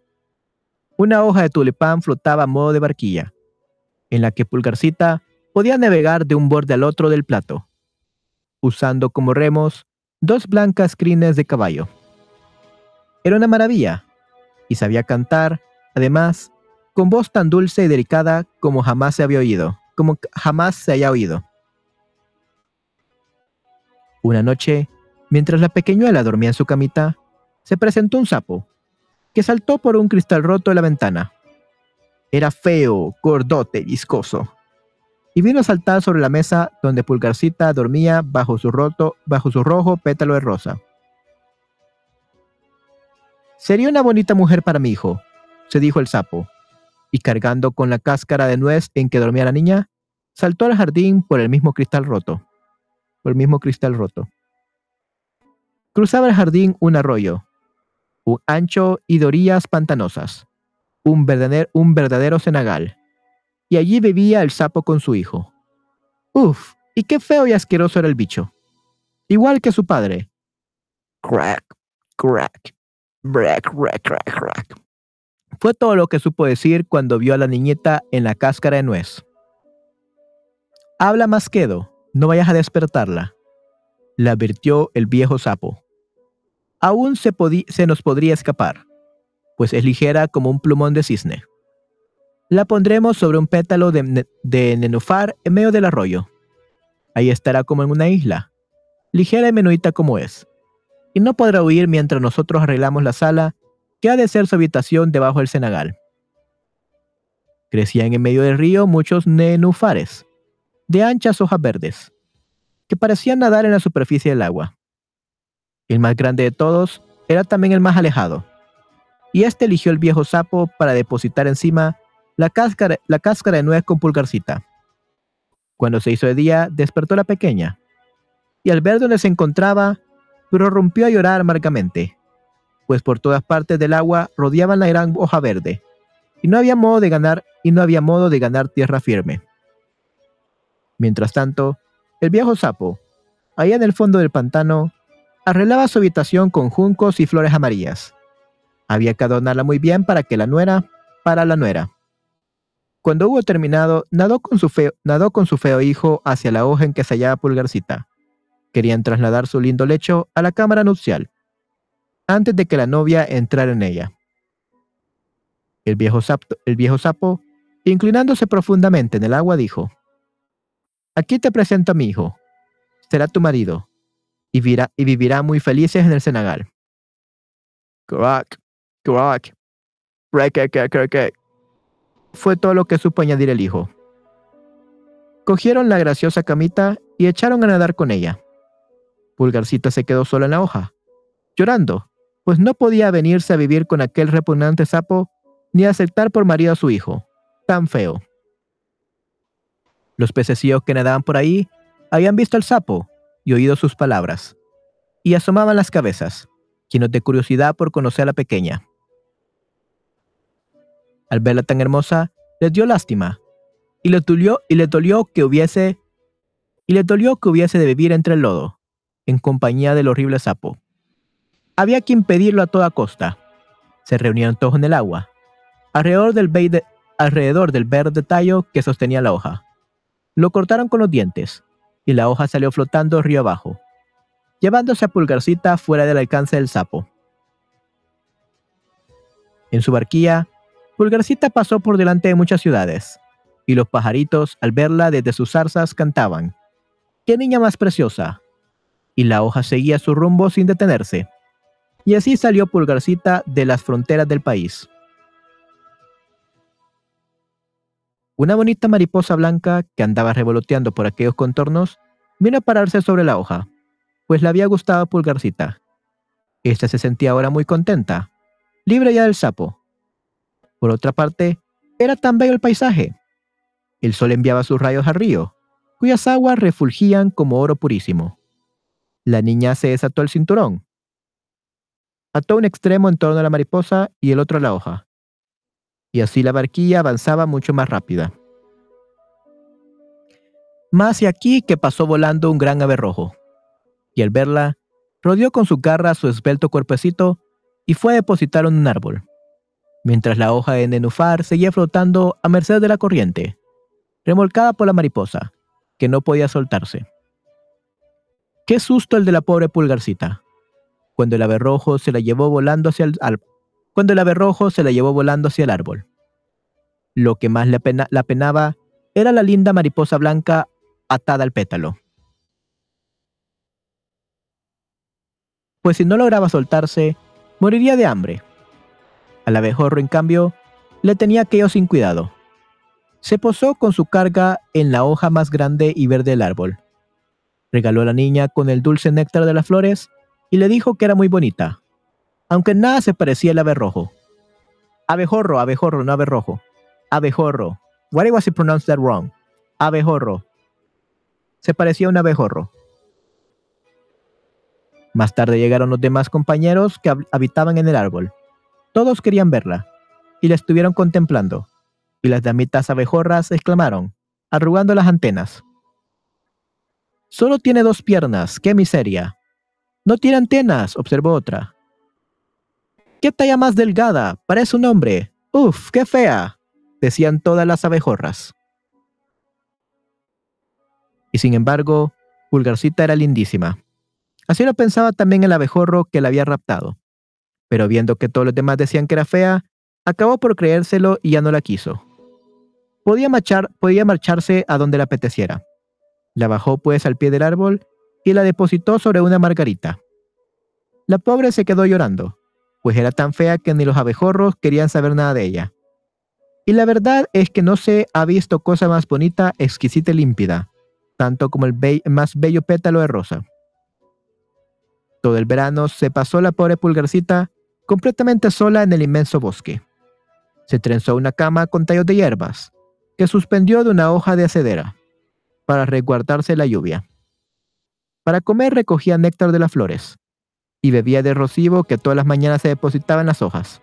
A: Una hoja de tulipán flotaba a modo de barquilla, en la que Pulgarcita podía navegar de un borde al otro del plato, usando como remos dos blancas crines de caballo. Era una maravilla, y sabía cantar, además, con voz tan dulce y delicada como jamás se había oído, como jamás se haya oído. Una noche, mientras la pequeñuela dormía en su camita, se presentó un sapo, que saltó por un cristal roto de la ventana. Era feo, gordote, viscoso. Y vino a saltar sobre la mesa donde Pulgarcita dormía bajo su, roto, bajo su rojo pétalo de rosa. Sería una bonita mujer para mi hijo, se dijo el sapo, y cargando con la cáscara de nuez en que dormía la niña, saltó al jardín por el mismo cristal roto. Por el mismo cristal roto. Cruzaba el jardín un arroyo, un ancho y dorías pantanosas, un verdadero, un verdadero cenagal. Y allí bebía el sapo con su hijo. Uf, y qué feo y asqueroso era el bicho. Igual que su padre. Crack, crack, crack, crack, crack, crack. Fue todo lo que supo decir cuando vio a la niñeta en la cáscara de nuez. Habla más quedo, no vayas a despertarla, le advirtió el viejo sapo aún se, nos podría escapar, pues es ligera como un plumón de cisne. La pondremos sobre un pétalo de, de nenufar en medio del arroyo. Ahí estará como en una isla, ligera y menuita como es, y no podrá huir mientras nosotros arreglamos la sala que ha de ser su habitación debajo del cenagal. Crecían en medio del río muchos nenufares, de anchas hojas verdes, que parecían nadar en la superficie del agua. El más grande de todos era también el más alejado, y este eligió el viejo sapo para depositar encima la cáscara, la cáscara de nuez con pulgarcita. Cuando se hizo de día, despertó la pequeña, y al ver dónde se encontraba, prorrumpió a llorar amargamente, pues por todas partes del agua rodeaban la gran hoja verde, y no había modo de ganar, y no había modo de ganar tierra firme. Mientras tanto, el viejo sapo, allá en el fondo del pantano, arreglaba su habitación con juncos y flores amarillas. Había que adornarla muy bien para que la nuera, para la nuera. Cuando hubo terminado, nadó con su feo, nadó con su feo hijo hacia la hoja en que se hallaba Pulgarcita. Querían trasladar su lindo lecho a la cámara nupcial, antes de que la novia entrara en ella. El viejo, el viejo sapo, inclinándose profundamente en el agua, dijo, Aquí te presento a mi hijo. Será tu marido y, vivirá, y vivirá muy felices en el Senegal. Crack, crack, Fue todo lo que supo añadir el hijo. Cogieron la graciosa camita y echaron a nadar con ella. Pulgarcita se quedó sola en la hoja, llorando, pues no podía venirse a vivir con aquel repugnante sapo ni aceptar por marido a su hijo, tan feo. Los pececillos que nadaban por ahí habían visto al sapo y oído sus palabras, y asomaban las cabezas, llenos de curiosidad por conocer a la pequeña. Al verla tan hermosa, les dio lástima, y le dolió, y dolió que hubiese y le dolió que hubiese de vivir entre el lodo, en compañía del horrible sapo. Había que impedirlo a toda costa. Se reunieron todos en el agua, alrededor del verde tallo que sostenía la hoja. Lo cortaron con los dientes, y la hoja salió flotando río abajo, llevándose a Pulgarcita fuera del alcance del sapo. En su barquilla, Pulgarcita pasó por delante de muchas ciudades, y los pajaritos, al verla desde sus zarzas, cantaban. ¡Qué niña más preciosa! Y la hoja seguía su rumbo sin detenerse. Y así salió Pulgarcita de las fronteras del país. Una bonita mariposa blanca que andaba revoloteando por aquellos contornos vino a pararse sobre la hoja, pues le había gustado Pulgarcita. Esta se sentía ahora muy contenta, libre ya del sapo. Por otra parte, era tan bello el paisaje. El sol enviaba sus rayos al río, cuyas aguas refulgían como oro purísimo. La niña se desató el cinturón. Ató un extremo en torno a la mariposa y el otro a la hoja. Y así la barquilla avanzaba mucho más rápida. Más y aquí que pasó volando un gran ave rojo. Y al verla, rodeó con su garra su esbelto cuerpecito y fue a depositar en un árbol, mientras la hoja de nenufar seguía flotando a merced de la corriente, remolcada por la mariposa, que no podía soltarse. Qué susto el de la pobre pulgarcita, cuando el ave rojo se la llevó volando hacia el cuando el ave rojo se la llevó volando hacia el árbol. Lo que más la, pena, la penaba era la linda mariposa blanca atada al pétalo. Pues si no lograba soltarse, moriría de hambre. Al abejorro, en cambio, le tenía aquello sin cuidado se posó con su carga en la hoja más grande y verde del árbol. Regaló a la niña con el dulce néctar de las flores y le dijo que era muy bonita, aunque nada se parecía al aberrojo. Abejorro, abejorro, no aberrojo. Abejorro. Why was he pronounced that wrong? Abejorro. Se parecía a un abejorro. Más tarde llegaron los demás compañeros que habitaban en el árbol. Todos querían verla y la estuvieron contemplando y las damitas abejorras exclamaron, arrugando las antenas. Solo tiene dos piernas, qué miseria. No tiene antenas, observó otra. ¿Qué talla más delgada? Parece un hombre. Uf, qué fea, decían todas las abejorras. Y sin embargo, Pulgarcita era lindísima. Así lo pensaba también el abejorro que la había raptado. Pero viendo que todos los demás decían que era fea, acabó por creérselo y ya no la quiso. Podía, marchar, podía marcharse a donde le apeteciera. La bajó pues al pie del árbol y la depositó sobre una margarita. La pobre se quedó llorando, pues era tan fea que ni los abejorros querían saber nada de ella. Y la verdad es que no se ha visto cosa más bonita, exquisita y límpida, tanto como el más bello pétalo de rosa. Todo el verano se pasó la pobre pulgarcita completamente sola en el inmenso bosque. Se trenzó una cama con tallos de hierbas, que suspendió de una hoja de acedera para resguardarse la lluvia. Para comer recogía néctar de las flores y bebía de rocío que todas las mañanas se depositaba en las hojas.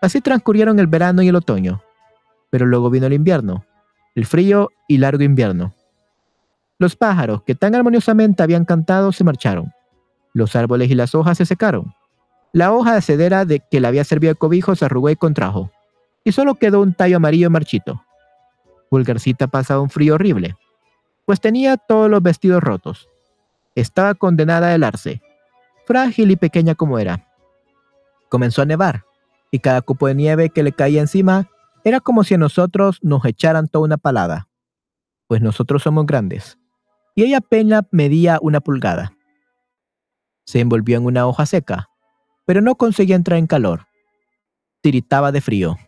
A: Así transcurrieron el verano y el otoño, pero luego vino el invierno, el frío y largo invierno. Los pájaros que tan armoniosamente habían cantado se marcharon. Los árboles y las hojas se secaron. La hoja de acedera de que le había servido cobijo se arrugó y contrajo, y solo quedó un tallo amarillo marchito. Pulgarcita pasaba un frío horrible, pues tenía todos los vestidos rotos. Estaba condenada a helarse, frágil y pequeña como era. Comenzó a nevar, y cada cupo de nieve que le caía encima era como si a nosotros nos echaran toda una palada, pues nosotros somos grandes, y ella apenas medía una pulgada. Se envolvió en una hoja seca, pero no conseguía entrar en calor. Tiritaba de frío.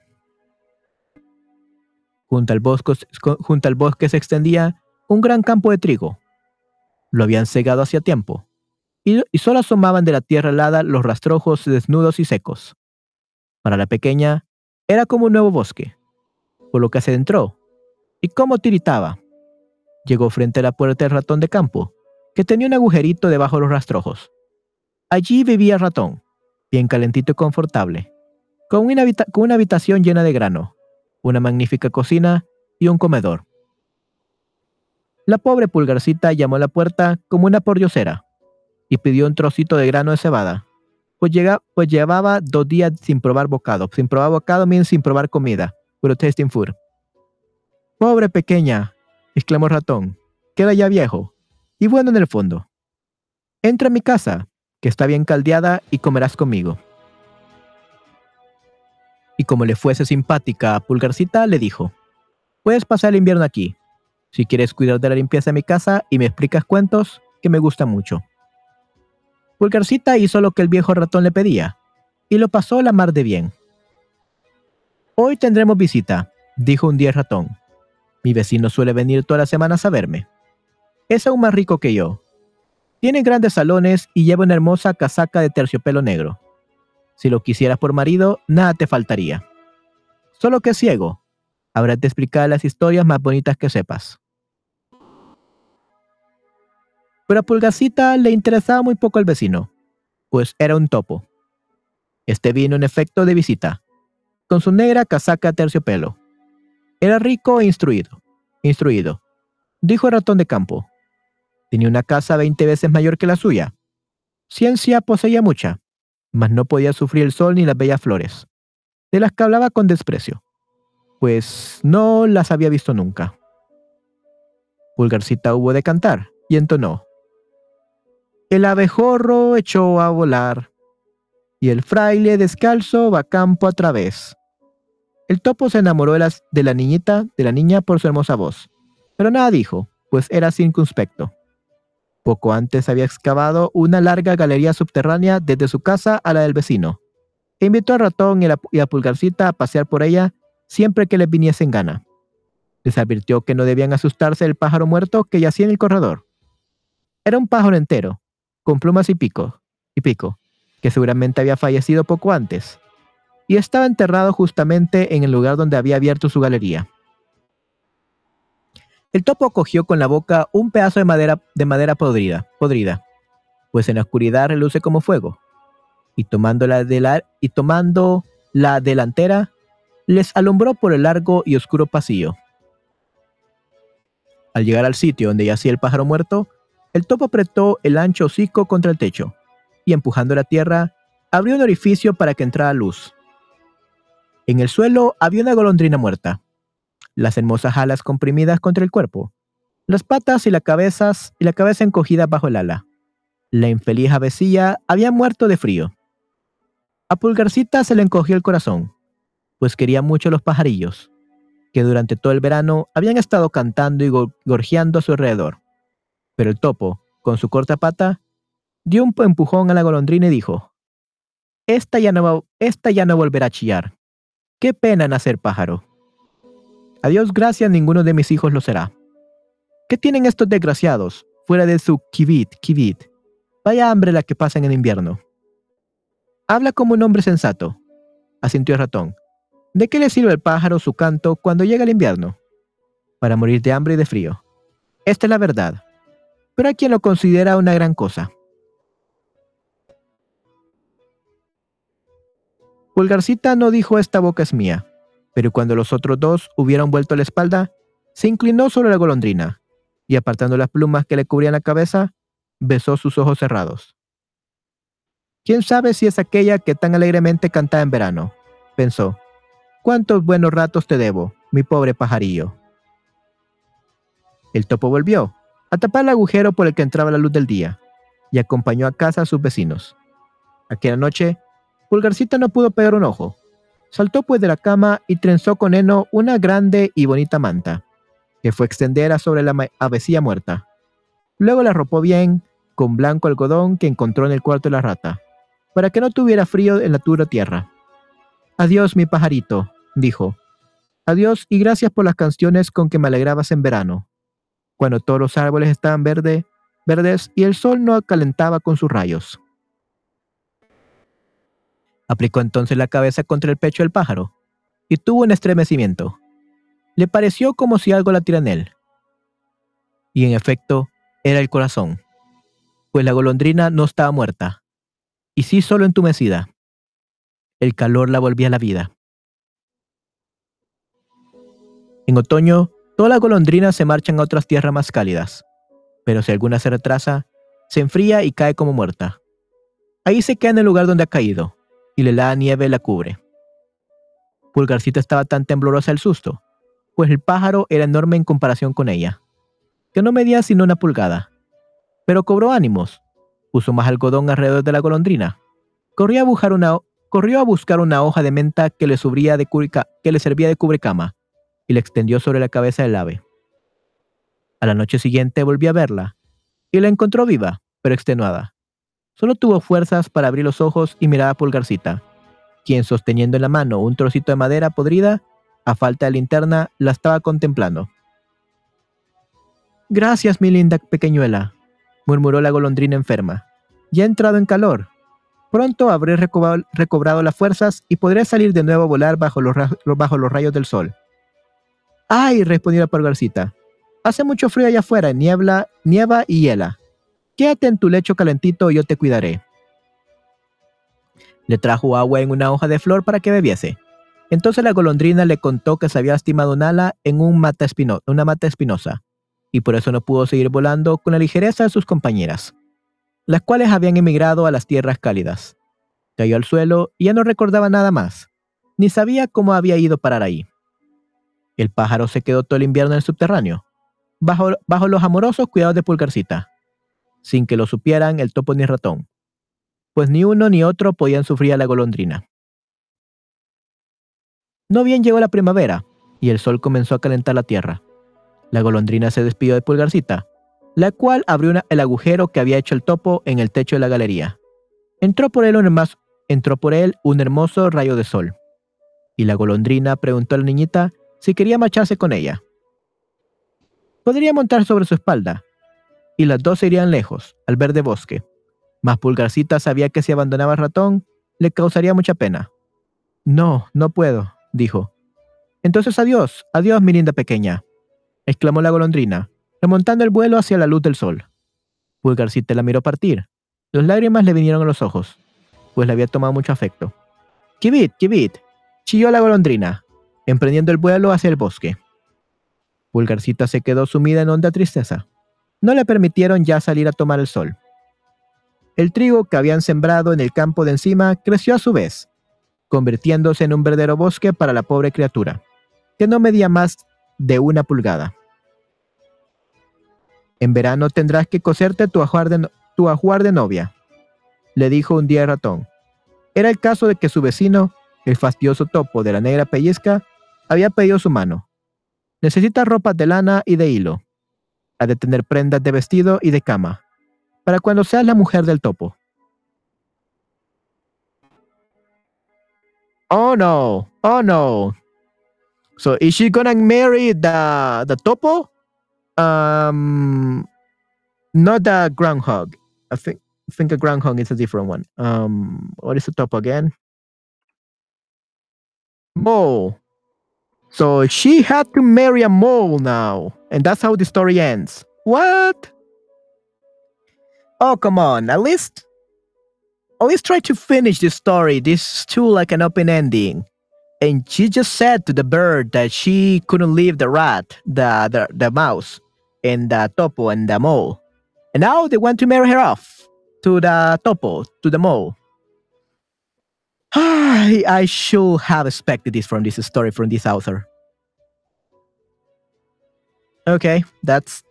A: Junto al, bosque, se extendía un gran campo de trigo. Lo habían cegado hacía tiempo, y, solo asomaban de la tierra helada los rastrojos desnudos y secos. Para la pequeña, era como un nuevo bosque, por lo que se adentró, y cómo tiritaba. Llegó frente a la puerta del ratón de campo, que tenía un agujerito debajo de los rastrojos. Allí vivía el ratón, bien calentito y confortable, con una, con una habitación llena de grano, una magnífica cocina y un comedor. La pobre pulgarcita llamó a la puerta como una pordiosera y pidió un trocito de grano de cebada, pues, pues llevaba dos días sin probar bocado. Sin probar bocado means sin probar comida, pero tasting food. Pobre pequeña, exclamó el ratón, queda ya viejo y bueno en el fondo. Entra a mi casa, que está bien caldeada y comerás conmigo. Y como le fuese simpática a Pulgarcita, le dijo, puedes pasar el invierno aquí, si quieres cuidar de la limpieza de mi casa y me explicas cuentos, que me gustan mucho. Pulgarcita hizo lo que el viejo ratón le pedía, y lo pasó la mar de bien. Hoy tendremos visita, dijo un día el ratón. Mi vecino suele venir todas las semanas a verme. Es aún más rico que yo. Tiene grandes salones y lleva una hermosa casaca de terciopelo negro. Si lo quisieras por marido, nada te faltaría. Solo que es ciego. Habrás de explicar las historias más bonitas que sepas. Pero a Pulgacita le interesaba muy poco el vecino, pues era un topo. Este vino en efecto de visita, con su negra casaca terciopelo. Era rico e instruido. Instruido, dijo el ratón de campo. Tenía una casa veinte veces mayor que la suya. Ciencia poseía mucha, mas no podía sufrir el sol ni las bellas flores, de las que hablaba con desprecio, pues no las había visto nunca. Pulgarcita hubo de cantar y entonó. El abejorro echó a volar, y el fraile descalzo va campo a través. El topo se enamoró de, la niñita, de la niña por su hermosa voz, pero nada dijo, pues era circunspecto. Poco antes había excavado una larga galería subterránea desde su casa a la del vecino, e invitó al ratón y a, Pulgarcita a pasear por ella siempre que les viniese en gana. Les advirtió que no debían asustarse del pájaro muerto que yacía en el corredor. Era un pájaro entero, con plumas y pico, y pico, que seguramente había fallecido poco antes, y estaba enterrado justamente en el lugar donde había abierto su galería. El topo cogió con la boca un pedazo de madera, de madera podrida, podrida, pues en la oscuridad reluce como fuego, y tomando la, de la, y tomando la delantera, les alumbró por el largo y oscuro pasillo. Al llegar al sitio donde yacía el pájaro muerto, el topo apretó el ancho hocico contra el techo, y empujando la tierra, abrió un orificio para que entrara luz. En el suelo había una golondrina muerta, las hermosas alas comprimidas contra el cuerpo, las patas y, la cabezas, y la cabeza encogida bajo el ala. La infeliz avecilla había muerto de frío. A Pulgarcita se le encogió el corazón, pues quería mucho los pajarillos, que durante todo el verano habían estado cantando y gorjeando a su alrededor. Pero el topo, con su corta pata, dio un empujón a la golondrina y dijo, esta ya no, esta ya no volverá a chillar. Qué pena nacer pájaro. A Dios gracias ninguno de mis hijos lo será. ¿Qué tienen estos desgraciados fuera de su kibit, kibit? Vaya hambre la que pasan en invierno. Habla como un hombre sensato, asintió el ratón. ¿De qué le sirve el pájaro su canto cuando llega el invierno? Para morir de hambre y de frío. Esta es la verdad. Pero hay quien lo considera una gran cosa. Pulgarcita no dijo esta boca es mía, pero cuando los otros dos hubieron vuelto la espalda, se inclinó sobre la golondrina y apartando las plumas que le cubrían la cabeza, besó sus ojos cerrados. ¿Quién sabe si es aquella que tan alegremente cantaba en verano? pensó. ¿Cuántos buenos ratos te debo, mi pobre pajarillo? El topo volvió, a tapar el agujero por el que entraba la luz del día, y acompañó a casa a sus vecinos. Aquella noche, Pulgarcita no pudo pegar un ojo, Saltó pues de la cama y trenzó con heno una grande y bonita manta, que fue extendida sobre la avecilla muerta. Luego la arropó bien con blanco algodón que encontró en el cuarto de la rata, para que no tuviera frío en la dura tierra. Adiós, mi pajarito, dijo. Adiós y gracias por las canciones con que me alegrabas en verano, cuando todos los árboles estaban verde, verdes y el sol no calentaba con sus rayos. Aplicó entonces la cabeza contra el pecho del pájaro y tuvo un estremecimiento. Le pareció como si algo la en él. Y en efecto, era el corazón, pues la golondrina no estaba muerta, y sí solo entumecida. El calor la volvía a la vida. En otoño, todas las golondrinas se marchan a otras tierras más cálidas, pero si alguna se retrasa, se enfría y cae como muerta. Ahí se queda en el lugar donde ha caído, y la nieve la cubre. Pulgarcita estaba tan temblorosa del susto, pues el pájaro era enorme en comparación con ella, que no medía sino una pulgada. Pero cobró ánimos, puso más algodón alrededor de la golondrina, corrió a buscar una, corrió buscar una hoja de menta que le, de que le servía de cubrecama y la extendió sobre la cabeza del ave. A la noche siguiente volvió a verla y la encontró viva, pero extenuada. Solo tuvo fuerzas para abrir los ojos y mirar a Pulgarcita, quien sosteniendo en la mano un trocito de madera podrida, a falta de linterna, la estaba contemplando. Gracias, mi linda pequeñuela, murmuró la golondrina enferma. Ya he entrado en calor. Pronto habré recobrado, las fuerzas y podré salir de nuevo a volar bajo los, bajo los rayos del sol. ¡Ay! respondió la Pulgarcita. Hace mucho frío allá afuera, niebla, nieva y hiela. Quédate en tu lecho calentito y yo te cuidaré. Le trajo agua en una hoja de flor para que bebiese. Entonces la golondrina le contó que se había lastimado un ala en un mata una mata espinosa, y por eso no pudo seguir volando con la ligereza de sus compañeras, las cuales habían emigrado a las tierras cálidas. Cayó al suelo y ya no recordaba nada más, ni sabía cómo había ido parar ahí. El pájaro se quedó todo el invierno en el subterráneo, bajo, bajo los amorosos cuidados de Pulgarcita, sin que lo supieran el topo ni el ratón, pues ni uno ni otro podían sufrir a la golondrina. No bien llegó la primavera, y el sol comenzó a calentar la tierra. La golondrina se despidió de Pulgarcita, la cual abrió el agujero que había hecho el topo en el techo de la galería. Entró por él un, entró por él un hermoso rayo de sol, y la golondrina preguntó a la niñita si quería marcharse con ella. Podría montar sobre su espalda, y las dos irían lejos, al verde bosque. Mas Pulgarcita sabía que si abandonaba al ratón, le causaría mucha pena. No, no puedo, dijo. Entonces adiós, adiós, mi linda pequeña, exclamó la golondrina, remontando el vuelo hacia la luz del sol. Pulgarcita la miró partir. Las lágrimas le vinieron a los ojos, pues le había tomado mucho afecto. ¡Kibit, kibit! chilló la golondrina, emprendiendo el vuelo hacia el bosque. Pulgarcita se quedó sumida en honda tristeza. No le permitieron ya salir a tomar el sol. El trigo que habían sembrado en el campo de encima creció a su vez, convirtiéndose en un verdadero bosque para la pobre criatura, que no medía más de una pulgada. En verano tendrás que coserte tu ajuar de, tu ajuar de novia, le dijo un día el ratón. Era el caso de que su vecino, el fastidioso topo de la negra pellizca, había pedido su mano. Necesita ropa de lana y de hilo. Ha de tener prendas de vestido y de cama, para cuando seas la mujer del topo. Oh no, oh no. So is she gonna marry the the topo? Um, not the groundhog. I think I think a groundhog is a different one. Um, what is the topo again? Mole. So she had to marry a mole now, and that's how the story ends. What? Oh, come on. At least, at least try to finish the story. This is too like an open ending. And she just said to the bird that she couldn't leave the rat, the the, the mouse, and the topo and the mole. And now they want to marry her off to the topo, to the mole. I, I should have expected this from this story from this author. Okay, that's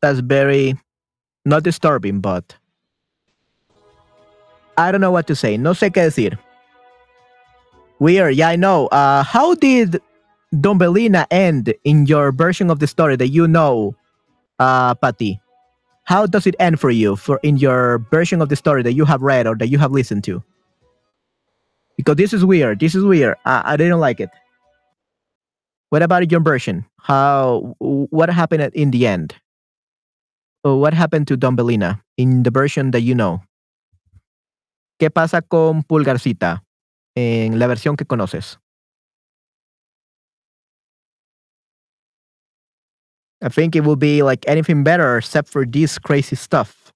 A: that's very not disturbing, but I don't know what to say. No sé qué decir. Weird, yeah, I know. Uh, how did Don end in your version of the story that you know, uh, Patty? How does it end for you for in your version of the story that you have read or that you have listened to? Because this is weird. This is weird. I, I didn't like it. What about your version? How what happened in the end? What happened to Don Belina in the version that you know? ¿Qué pasa con Pulgarcita en la versión que conoces? I think it will be like anything better except for this crazy stuff.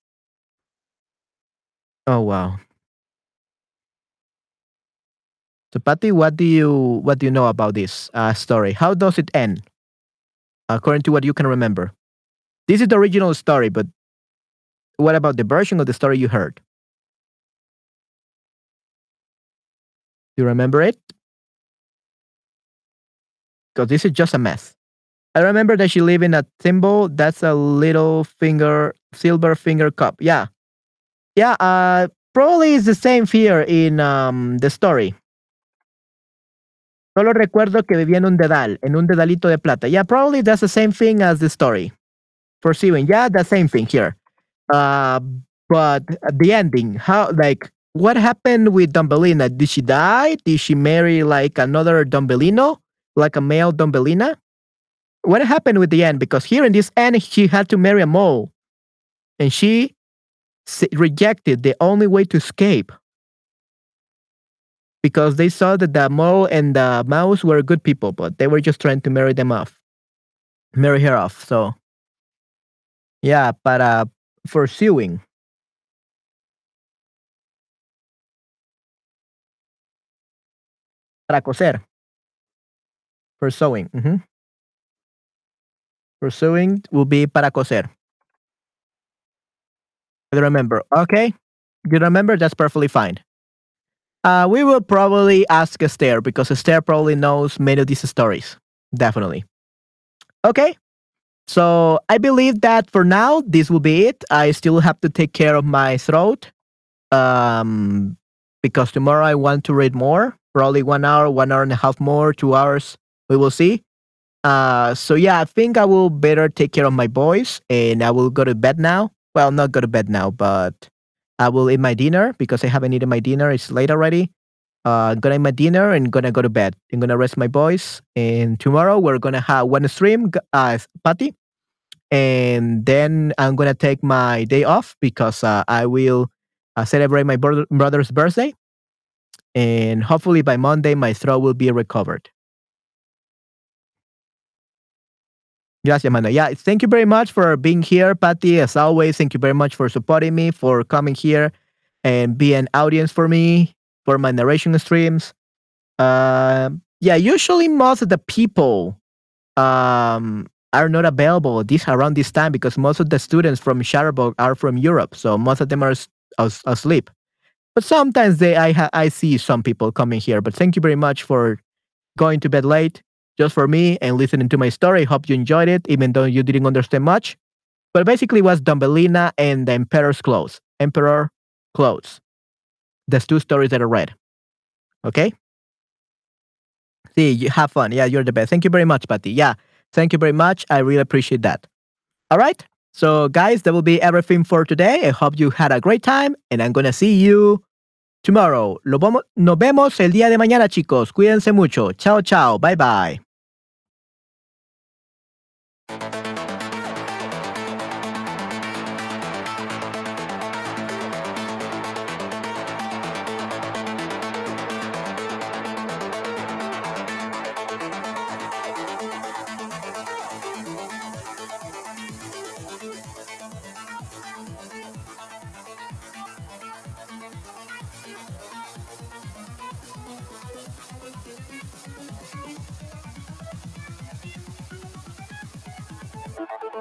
A: Oh wow. So Patty, what do you what do you know about this uh, story? How does it end? According to what you can remember. This is the original story, but what about the version of the story you heard? Do you remember it? Because this is just a mess. I remember that she lived in a thimble. That's a little finger, silver finger cup. Yeah. Yeah, uh, probably it's the same fear in um, the story. Solo recuerdo que vivía en un dedal, en un dedalito de plata. Yeah, probably that's the same thing as the story. Pursuing. Yeah, the same thing here. Uh, but the ending, how, like, what happened with Dumbelina? Did she die? Did she marry like another Dumbelino? Like a male Dumbelina? What happened with the end? Because here in this end, she had to marry a mole. And she rejected the only way to escape. Because they saw that the mole and the mouse were good people, but they were just trying to marry them off. Marry her off. So, yeah, para uh, pursuing. Para coser. For sewing. Mm-hmm. Pursuing will be para coser. I remember. Okay. You remember? That's perfectly fine. Uh, we will probably ask Esther because Esther probably knows many of these stories. Definitely. Okay. So I believe that for now, this will be it. I still have to take care of my throat um, because tomorrow I want to read more. Probably one hour, one hour and a half more, two hours. We will see. Uh, so yeah, I think I will better take care of my boys and I will go to bed now. Well, not go to bed now, but I will eat my dinner because I haven't eaten my dinner. It's late already. Uh, I'm gonna eat my dinner and gonna go to bed. I'm gonna rest my boys. And tomorrow we're gonna have one stream, uh, party. And then I'm gonna take my day off because uh, I will uh, celebrate my brother- brother's birthday. And hopefully by Monday my throat will be recovered. Gracias, mano. Yeah, thank you very much for being here, Patty. As always, thank you very much for supporting me, for coming here and be an audience for me for my narration streams. Uh, yeah, usually most of the people um, are not available this around this time because most of the students from Shutterbug are from Europe, so most of them are asleep. But sometimes they, I, I see some people coming here. But thank you very much for going to bed late just for me and listening to my story. Hope you enjoyed it, even though you didn't understand much. But basically, was Dumbelina and the Emperor's Clothes. Emperor Clothes. That's two stories that I read. Okay? See, you have fun. Yeah, you're the best. Thank you very much, Patty. Yeah, thank you very much. I really appreciate that. All right. So, guys, that will be everything for today. I hope you had a great time, and I'm going to see you tomorrow. Lo vamos, Nos vemos el día de mañana, chicos. Cuídense mucho. Chao, chao. Bye, bye.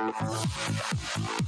A: ハハハハ!